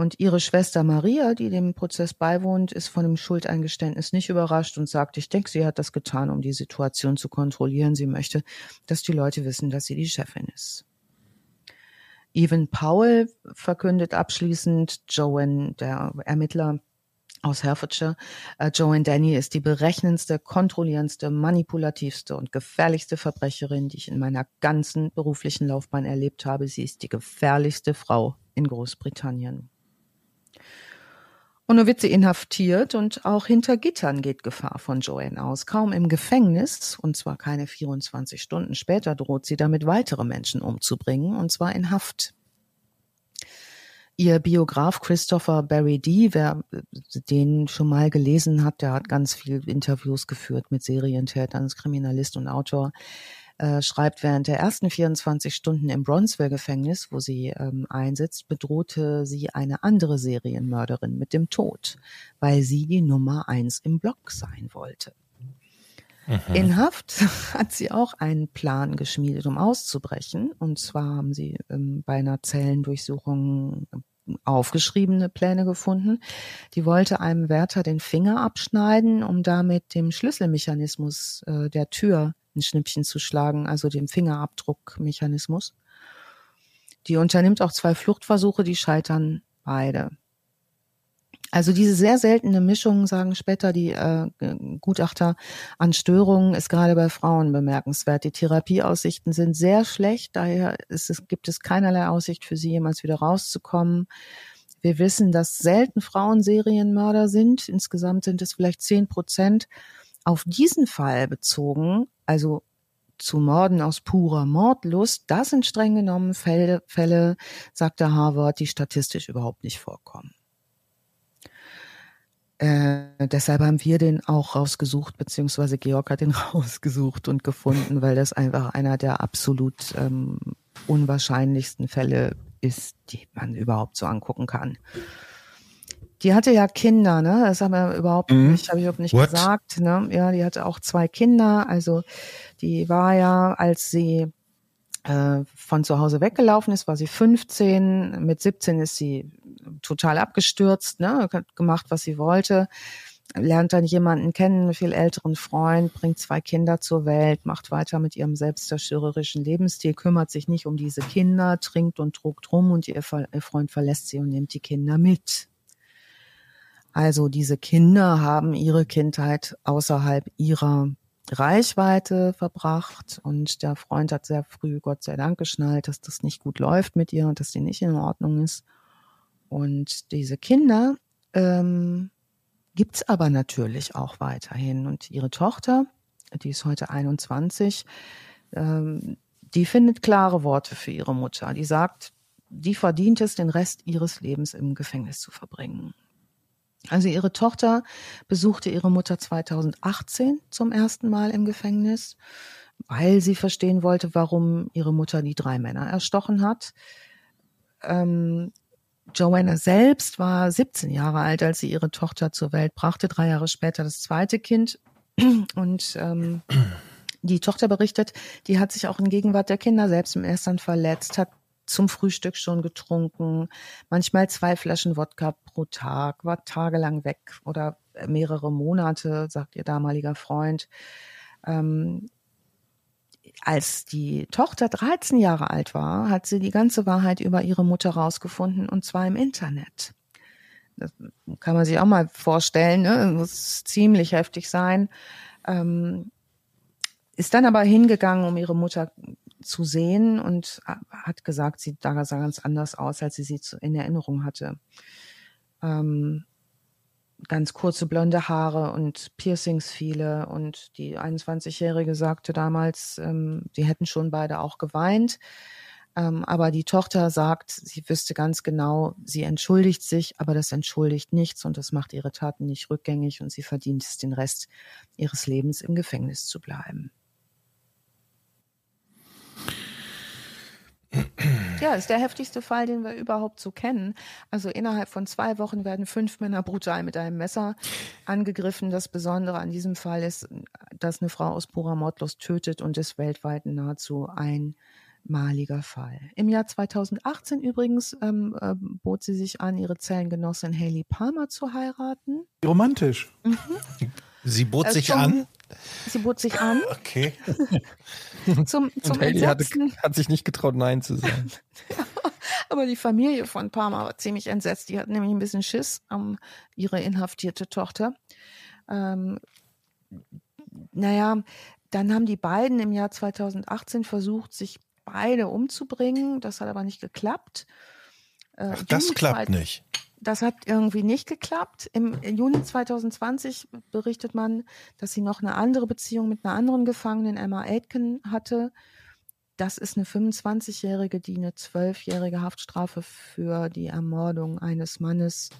[SPEAKER 2] und ihre Schwester Maria, die dem Prozess beiwohnt, ist von dem Schuldeingeständnis nicht überrascht und sagt, ich denke, sie hat das getan, um die Situation zu kontrollieren. Sie möchte, dass die Leute wissen, dass sie die Chefin ist. Evan Powell verkündet abschließend, Joanne, der Ermittler aus Herefordshire, äh, Joanne Danny ist die berechnendste, kontrollierendste, manipulativste und gefährlichste Verbrecherin, die ich in meiner ganzen beruflichen Laufbahn erlebt habe. Sie ist die gefährlichste Frau in Großbritannien. Und nun wird sie inhaftiert und auch hinter Gittern geht Gefahr von Joanne aus. Kaum im Gefängnis, und zwar keine 24 Stunden später, droht sie damit, weitere Menschen umzubringen, und zwar in Haft. Ihr Biograf Christopher Barry D., wer den schon mal gelesen hat, der hat ganz viel Interviews geführt mit Serientätern, ist Kriminalist und Autor. Äh, schreibt, während der ersten 24 Stunden im Bronzeville-Gefängnis, wo sie ähm, einsitzt, bedrohte sie eine andere Serienmörderin mit dem Tod, weil sie die Nummer eins im Block sein wollte. Mhm. In Haft hat sie auch einen Plan geschmiedet, um auszubrechen. Und zwar haben sie ähm, bei einer Zellendurchsuchung aufgeschriebene Pläne gefunden. Die wollte einem Wärter den Finger abschneiden, um damit dem Schlüsselmechanismus äh, der Tür ein Schnippchen zu schlagen, also dem Fingerabdruckmechanismus. Die unternimmt auch zwei Fluchtversuche, die scheitern beide. Also diese sehr seltene Mischung, sagen später die äh, Gutachter, an Störungen ist gerade bei Frauen bemerkenswert. Die Therapieaussichten sind sehr schlecht, daher ist es, gibt es keinerlei Aussicht für sie, jemals wieder rauszukommen. Wir wissen, dass selten Frauen Serienmörder sind. Insgesamt sind es vielleicht zehn Prozent. Auf diesen Fall bezogen also zu Morden aus purer Mordlust, das sind streng genommen Fälle, Fälle, sagte Harvard, die statistisch überhaupt nicht vorkommen. Äh, deshalb haben wir den auch rausgesucht, beziehungsweise Georg hat den rausgesucht und gefunden, weil das einfach einer der absolut ähm, unwahrscheinlichsten Fälle ist, die man überhaupt so angucken kann. Die hatte ja Kinder, ne? Das haben wir überhaupt mhm. nicht, habe ich überhaupt nicht What? gesagt. Ne? Ja, die hatte auch zwei Kinder. Also die war ja, als sie äh, von zu Hause weggelaufen ist, war sie 15. Mit 17 ist sie total abgestürzt, ne? Hat gemacht, was sie wollte. Lernt dann jemanden kennen, einen viel älteren Freund, bringt zwei Kinder zur Welt, macht weiter mit ihrem selbstzerstörerischen Lebensstil, kümmert sich nicht um diese Kinder, trinkt und druckt rum und ihr, ihr Freund verlässt sie und nimmt die Kinder mit. Also diese Kinder haben ihre Kindheit außerhalb ihrer Reichweite verbracht und der Freund hat sehr früh, Gott sei Dank, geschnallt, dass das nicht gut läuft mit ihr und dass die nicht in Ordnung ist. Und diese Kinder ähm, gibt's aber natürlich auch weiterhin. Und ihre Tochter, die ist heute 21, ähm, die findet klare Worte für ihre Mutter. Die sagt, die verdient es, den Rest ihres Lebens im Gefängnis zu verbringen. Also ihre Tochter besuchte ihre Mutter 2018 zum ersten Mal im Gefängnis, weil sie verstehen wollte, warum ihre Mutter die drei Männer erstochen hat. Ähm, Joanna selbst war 17 Jahre alt, als sie ihre Tochter zur Welt brachte, drei Jahre später das zweite Kind. Und ähm, die Tochter berichtet, die hat sich auch in Gegenwart der Kinder selbst im Erstern verletzt, hat zum Frühstück schon getrunken, manchmal zwei Flaschen Wodka pro Tag, war tagelang weg oder mehrere Monate, sagt ihr damaliger Freund. Ähm, als die Tochter 13 Jahre alt war, hat sie die ganze Wahrheit über ihre Mutter rausgefunden und zwar im Internet. Das kann man sich auch mal vorstellen, ne? Das muss ziemlich heftig sein. Ähm, ist dann aber hingegangen, um ihre Mutter zu sehen und hat gesagt, sie sah ganz anders aus, als sie sie in Erinnerung hatte. Ähm, ganz kurze blonde Haare und Piercings viele. Und die 21-Jährige sagte damals, ähm, sie hätten schon beide auch geweint. Ähm, aber die Tochter sagt, sie wüsste ganz genau, sie entschuldigt sich, aber das entschuldigt nichts und das macht ihre Taten nicht rückgängig und sie verdient es, den Rest ihres Lebens im Gefängnis zu bleiben. Ja, ist der heftigste Fall, den wir überhaupt so kennen. Also innerhalb von zwei Wochen werden fünf Männer brutal mit einem Messer angegriffen. Das Besondere an diesem Fall ist, dass eine Frau aus purer Mordlust tötet und ist weltweit nahezu einmaliger Fall. Im Jahr 2018 übrigens ähm, äh, bot sie sich an, ihre Zellengenossin Haley Palmer zu heiraten.
[SPEAKER 3] Romantisch.
[SPEAKER 4] Mhm. Sie bot
[SPEAKER 2] Äh,
[SPEAKER 4] sich an.
[SPEAKER 2] Sie bot sich an.
[SPEAKER 4] Okay.
[SPEAKER 2] Zum, zum
[SPEAKER 1] Und Haley hatte, hat sich nicht getraut, Nein zu sagen.
[SPEAKER 2] Aber die Familie von Parma war ziemlich entsetzt. Die hatten nämlich ein bisschen Schiss um ihre inhaftierte Tochter. Ähm, naja, dann haben die beiden im Jahr 2018 versucht, sich beide umzubringen. Das hat aber nicht geklappt. Äh,
[SPEAKER 4] Ach, das klappt
[SPEAKER 2] zwei-
[SPEAKER 4] nicht.
[SPEAKER 2] Das hat irgendwie nicht geklappt. Im Juni 2020 berichtet man, dass sie noch eine andere Beziehung mit einer anderen Gefangenen, Emma Aitken, hatte. Das ist eine 25-Jährige, die eine zwölfjährige Haftstrafe für die Ermordung eines Mannes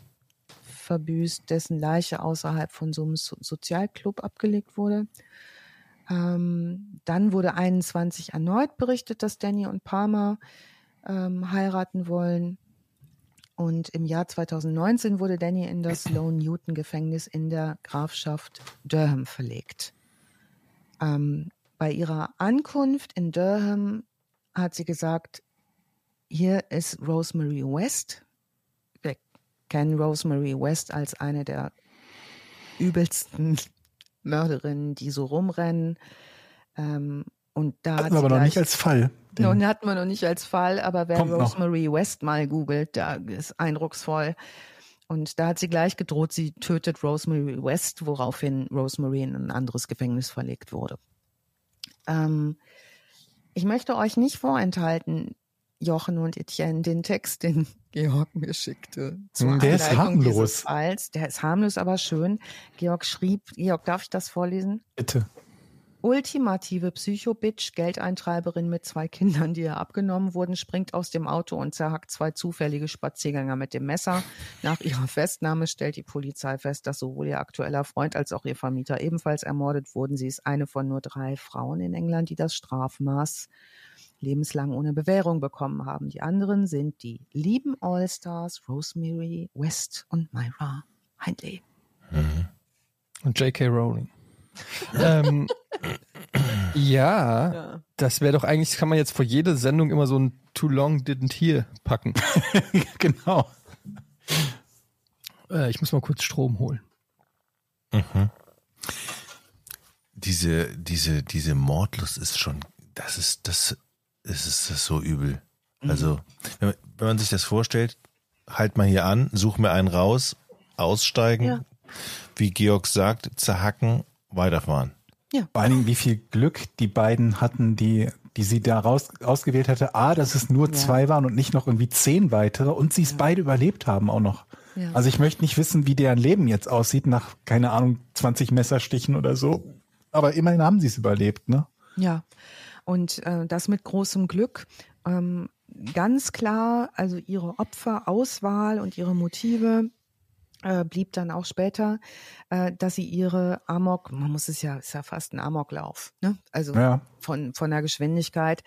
[SPEAKER 2] verbüßt, dessen Leiche außerhalb von so einem so Sozialclub abgelegt wurde. Ähm, dann wurde 21 erneut berichtet, dass Danny und Palmer ähm, heiraten wollen. Und im Jahr 2019 wurde Danny in das Lone Newton Gefängnis in der Grafschaft Durham verlegt. Ähm, bei ihrer Ankunft in Durham hat sie gesagt, hier ist Rosemary West. Wir kennen Rosemary West als eine der übelsten Mörderinnen, die so rumrennen. Ähm, und da hat
[SPEAKER 3] Hatten
[SPEAKER 2] sie
[SPEAKER 3] wir aber noch nicht als Fall. Den-
[SPEAKER 2] nun hatten wir noch nicht als Fall, aber wer
[SPEAKER 3] Kommt noch.
[SPEAKER 2] Rosemary West mal googelt, da ist eindrucksvoll. Und da hat sie gleich gedroht, sie tötet Rosemary West, woraufhin Rosemary in ein anderes Gefängnis verlegt wurde. Ähm, ich möchte euch nicht vorenthalten, Jochen und Etienne, den Text, den Georg mir schickte. Zur
[SPEAKER 3] Der ist harmlos.
[SPEAKER 2] Falls. Der ist harmlos, aber schön. Georg schrieb, Georg, darf ich das vorlesen?
[SPEAKER 3] Bitte.
[SPEAKER 2] Ultimative Psycho-Bitch, Geldeintreiberin mit zwei Kindern, die ihr abgenommen wurden, springt aus dem Auto und zerhackt zwei zufällige Spaziergänger mit dem Messer. Nach ihrer Festnahme stellt die Polizei fest, dass sowohl ihr aktueller Freund als auch ihr Vermieter ebenfalls ermordet wurden. Sie ist eine von nur drei Frauen in England, die das Strafmaß lebenslang ohne Bewährung bekommen haben. Die anderen sind die lieben Allstars Rosemary West und Myra Hindley.
[SPEAKER 1] Und J.K. Rowling. ähm, ja,
[SPEAKER 2] Ja.
[SPEAKER 1] das wäre doch eigentlich, kann man jetzt vor jeder Sendung immer so ein Too Long Didn't Hear packen.
[SPEAKER 3] genau.
[SPEAKER 1] Äh, ich muss mal kurz Strom holen.
[SPEAKER 4] Diese, diese, diese Mordlust ist schon, das ist, das, es ist das so übel. Also, wenn man, wenn man sich das vorstellt, halt mal hier an, such mir einen raus, aussteigen,
[SPEAKER 2] Ja.
[SPEAKER 4] wie Georg sagt, zerhacken, weiterfahren.
[SPEAKER 3] Vor allen Dingen, wie viel Glück die beiden hatten, die, die sie da raus, ausgewählt hatte. A, dass es nur
[SPEAKER 2] Ja.
[SPEAKER 3] zwei waren und nicht noch irgendwie zehn weitere und sie es beide überlebt haben auch noch.
[SPEAKER 2] Ja.
[SPEAKER 3] Also ich möchte nicht wissen, wie deren Leben jetzt aussieht nach, keine Ahnung, 20 Messerstichen oder so. Aber immerhin haben sie es überlebt, ne?
[SPEAKER 2] Ja, und äh, das mit großem Glück. Ähm, ganz klar, also ihre Opferauswahl und ihre Motive äh, blieb dann auch später, äh, dass sie ihre Amok, man muss es ja, ist ja fast ein Amoklauf, ne? Also
[SPEAKER 3] Ja.
[SPEAKER 2] von, von der Geschwindigkeit.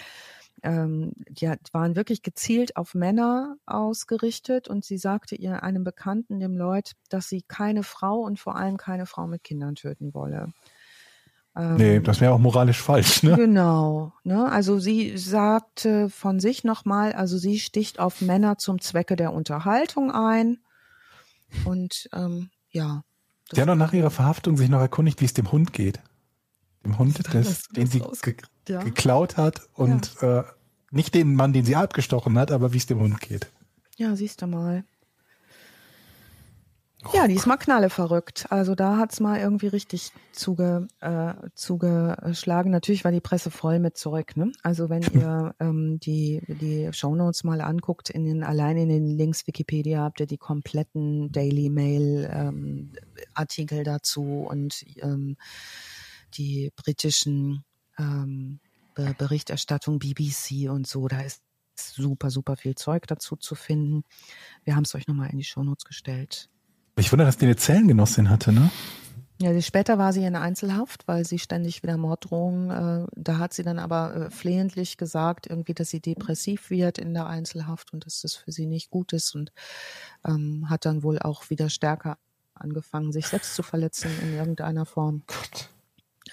[SPEAKER 2] Ähm, die hat- waren wirklich gezielt auf Männer ausgerichtet und sie sagte ihr einem Bekannten, dem Lloyd, dass sie keine Frau und vor allem keine Frau mit Kindern töten wolle. Ähm,
[SPEAKER 3] Nee, das wäre auch moralisch falsch, ne?
[SPEAKER 2] Genau. Ne? Also sie sagte von sich nochmal, also sie sticht auf Männer zum Zwecke der Unterhaltung ein. Und ähm, ja.
[SPEAKER 3] Sie hat doch nach ihrer Verhaftung sich noch erkundigt, wie es dem Hund geht. Dem Hund, des, den sie ge?
[SPEAKER 2] Ja.
[SPEAKER 3] geklaut hat und äh, nicht den Mann, den sie abgestochen hat, aber wie es dem Hund geht.
[SPEAKER 2] ja, siehst du mal. Ja, diesmal knalle verrückt. Also da hat's mal irgendwie richtig zuge, äh, zugeschlagen. Natürlich war die Presse voll mit Zeug. Ne? Also wenn ihr ähm, die, die Shownotes mal anguckt, in den, allein in den Links Wikipedia habt ihr die kompletten Daily Mail ähm, Artikel dazu und ähm, die britischen ähm, Be Berichterstattung BBC und so. Da ist super, super viel Zeug dazu zu finden. Wir haben es euch nochmal in die Shownotes gestellt.
[SPEAKER 3] Ich wundere, dass die eine Zellengenossin hatte, ne?
[SPEAKER 2] Ja, später war sie in Einzelhaft, weil sie ständig wieder Morddrohungen, äh, da hat sie dann aber äh, flehentlich gesagt, irgendwie, dass sie depressiv wird in der Einzelhaft und dass das für sie nicht gut ist und ähm, hat dann wohl auch wieder stärker angefangen, sich selbst zu verletzen in irgendeiner Form. Gott.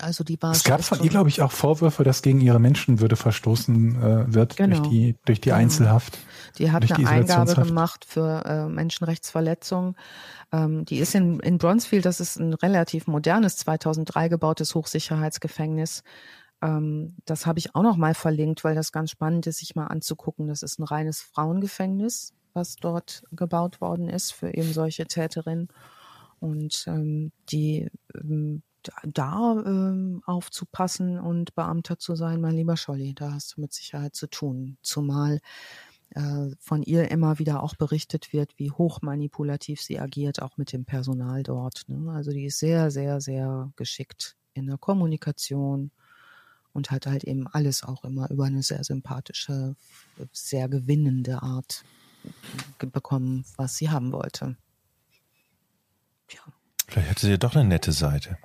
[SPEAKER 2] Also die war
[SPEAKER 3] es gab von ihr, glaube ich, auch Vorwürfe, dass gegen ihre Menschenwürde verstoßen äh, wird genau. durch die durch die genau. Einzelhaft.
[SPEAKER 2] Die hat eine Eingabe gemacht für äh, Menschenrechtsverletzungen. Ähm, die ist in, in Bronzefield, das ist ein relativ modernes, 2003 gebautes Hochsicherheitsgefängnis. Ähm, das habe ich auch noch mal verlinkt, weil das ganz spannend ist, sich mal anzugucken. Das ist ein reines Frauengefängnis, was dort gebaut worden ist für eben solche Täterinnen. Und ähm, die ähm, da ähm, aufzupassen und Beamter zu sein, mein lieber Scholli, da hast du mit Sicherheit zu tun. Zumal äh, von ihr immer wieder auch berichtet wird, wie hochmanipulativ sie agiert, auch mit dem Personal dort. Ne? Also die ist sehr, sehr, sehr geschickt in der Kommunikation und hat halt eben alles auch immer über eine sehr sympathische, sehr gewinnende Art bekommen, was sie haben wollte.
[SPEAKER 4] Ja. Vielleicht hatte sie ja doch eine nette Seite.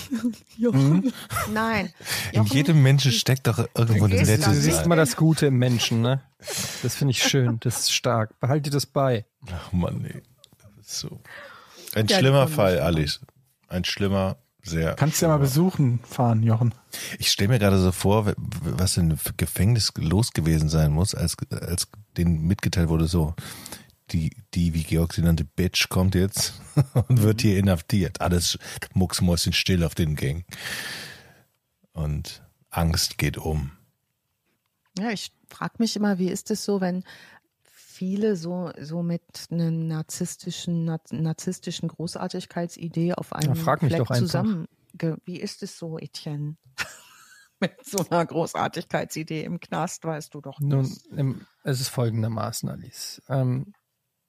[SPEAKER 2] Jochen. Mhm. Nein.
[SPEAKER 4] In jedem Menschen steckt doch irgendwo eine nette
[SPEAKER 1] Du siehst mal das Gute im Menschen, ne? Das finde ich schön, das ist stark. Behalte das bei.
[SPEAKER 4] Ach Mann, nee. So. Ein ja, schlimmer Fall, Alice. Ein schlimmer, sehr.
[SPEAKER 3] Kannst du ja mal besuchen fahren, Jochen.
[SPEAKER 4] Ich stelle mir gerade so vor, was in Gefängnis los gewesen sein muss, als, als denen mitgeteilt wurde, so, die, die, wie Georg sie nannte, Bitch kommt jetzt und wird hier inhaftiert. Alles mucksmäuschen still auf den Gang. Und Angst geht um.
[SPEAKER 2] Ja, ich frage mich immer, wie ist es so, wenn viele so, so mit einer narzisstischen, narzisstischen Großartigkeitsidee auf einem
[SPEAKER 1] ja, frag mich Fleck doch
[SPEAKER 2] zusammen. Wie ist es so, Etienne? mit so einer Großartigkeitsidee im Knast, weißt du doch
[SPEAKER 1] nicht. Nun, es ist folgendermaßen, Alice. Ähm,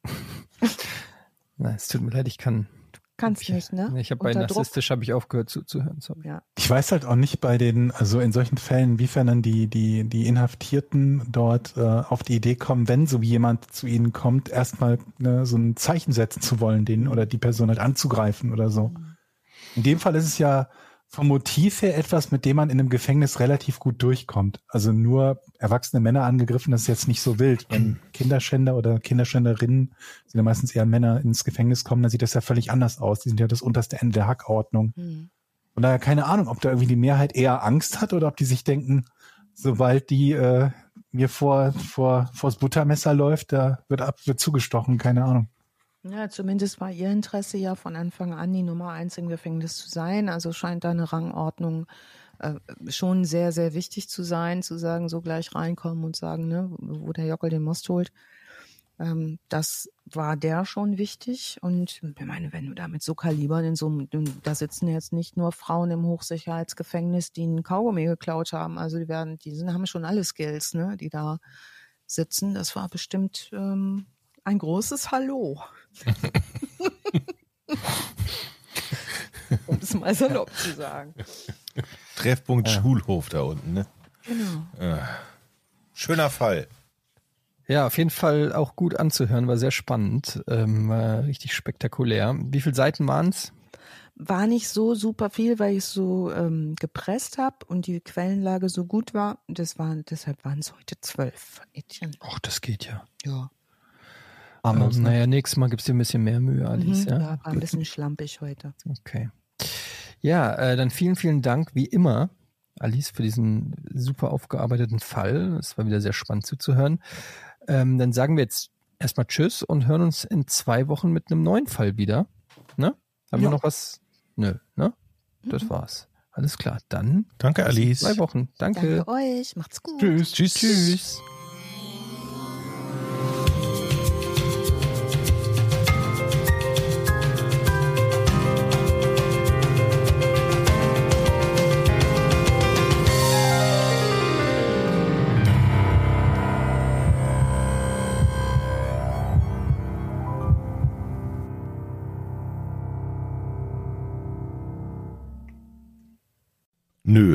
[SPEAKER 1] Nein, es tut mir leid, ich kann.
[SPEAKER 2] Kannst ich, nicht, ne?
[SPEAKER 1] Ich habe bei narzisstisch habe ich aufgehört zuzuhören. Sorry.
[SPEAKER 3] Ja. Ich weiß halt auch nicht bei den, also in solchen Fällen, inwiefern dann die die die Inhaftierten dort äh, auf die Idee kommen, wenn so jemand zu ihnen kommt, erstmal ne, so ein Zeichen setzen zu wollen, den oder die Person halt anzugreifen oder so. Mhm. In dem Fall ist es ja vom Motiv her etwas, mit dem man in einem Gefängnis relativ gut durchkommt. Also nur erwachsene Männer angegriffen, das ist jetzt nicht so wild. Wenn Kinderschänder oder Kinderschänderinnen, sind ja meistens eher Männer, ins Gefängnis kommen, dann sieht das ja völlig anders aus. Die sind ja das unterste Ende der Hackordnung. Mhm. Und daher keine Ahnung, ob da irgendwie die Mehrheit eher Angst hat oder ob die sich denken, sobald die äh, mir vor, vor, vors Buttermesser läuft, da wird ab, wird zugestochen, keine Ahnung.
[SPEAKER 2] Ja, zumindest war ihr Interesse ja von Anfang an die Nummer eins im Gefängnis zu sein. Also scheint da eine Rangordnung äh, schon sehr, sehr wichtig zu sein, zu sagen, so gleich reinkommen und sagen, ne, wo der Jockel den Most holt. Ähm, das war der schon wichtig. Und ich meine, wenn du da mit so Kalibern in so da sitzen jetzt nicht nur Frauen im Hochsicherheitsgefängnis, die einen Kaugummi geklaut haben. Also die werden, die sind, haben schon alle Skills, ne, die da sitzen. Das war bestimmt ähm, ein großes Hallo. um es mal salopp zu sagen.
[SPEAKER 4] Treffpunkt ja. Schulhof da unten, ne?
[SPEAKER 2] Genau.
[SPEAKER 4] Ja. Schöner Fall.
[SPEAKER 1] Ja, auf jeden Fall auch gut anzuhören, war sehr spannend, ähm, war richtig spektakulär. Wie viele Seiten waren es?
[SPEAKER 2] War nicht so super viel, weil ich so ähm, gepresst habe und die Quellenlage so gut war. Das waren, deshalb waren es heute zwölf.
[SPEAKER 1] Ach, das geht ja.
[SPEAKER 2] Ja.
[SPEAKER 1] Amos, ähm, ne? Naja, nächstes Mal gibst du dir ein bisschen mehr Mühe, Alice. Mhm, ja,
[SPEAKER 2] ja war ein bisschen schlampig heute.
[SPEAKER 1] Okay. Ja, äh, dann vielen, vielen Dank, wie immer, Alice, für diesen super aufgearbeiteten Fall. Es war wieder sehr spannend zuzuhören. Ähm, dann sagen wir jetzt erstmal Tschüss und hören uns in zwei Wochen mit einem neuen Fall wieder. Ne? Haben ja. wir noch was? Nö, ne? Das mhm. war's. Alles klar. Dann.
[SPEAKER 4] Danke, Alice.
[SPEAKER 1] Zwei Wochen. Danke.
[SPEAKER 2] Danke euch. Macht's gut.
[SPEAKER 1] Tschüss. Tschüss. Tschüss.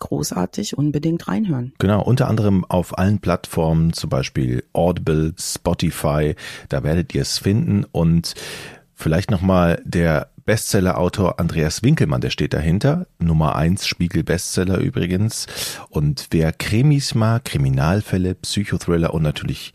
[SPEAKER 2] großartig, unbedingt reinhören.
[SPEAKER 4] Genau, unter anderem auf allen Plattformen, zum Beispiel Audible, Spotify, da werdet ihr es finden. Und vielleicht nochmal der Bestseller-Autor Andreas Winkelmann, der steht dahinter, Nummer eins Spiegel-Bestseller übrigens. Und wer Krimis mag, Kriminalfälle, Psychothriller und natürlich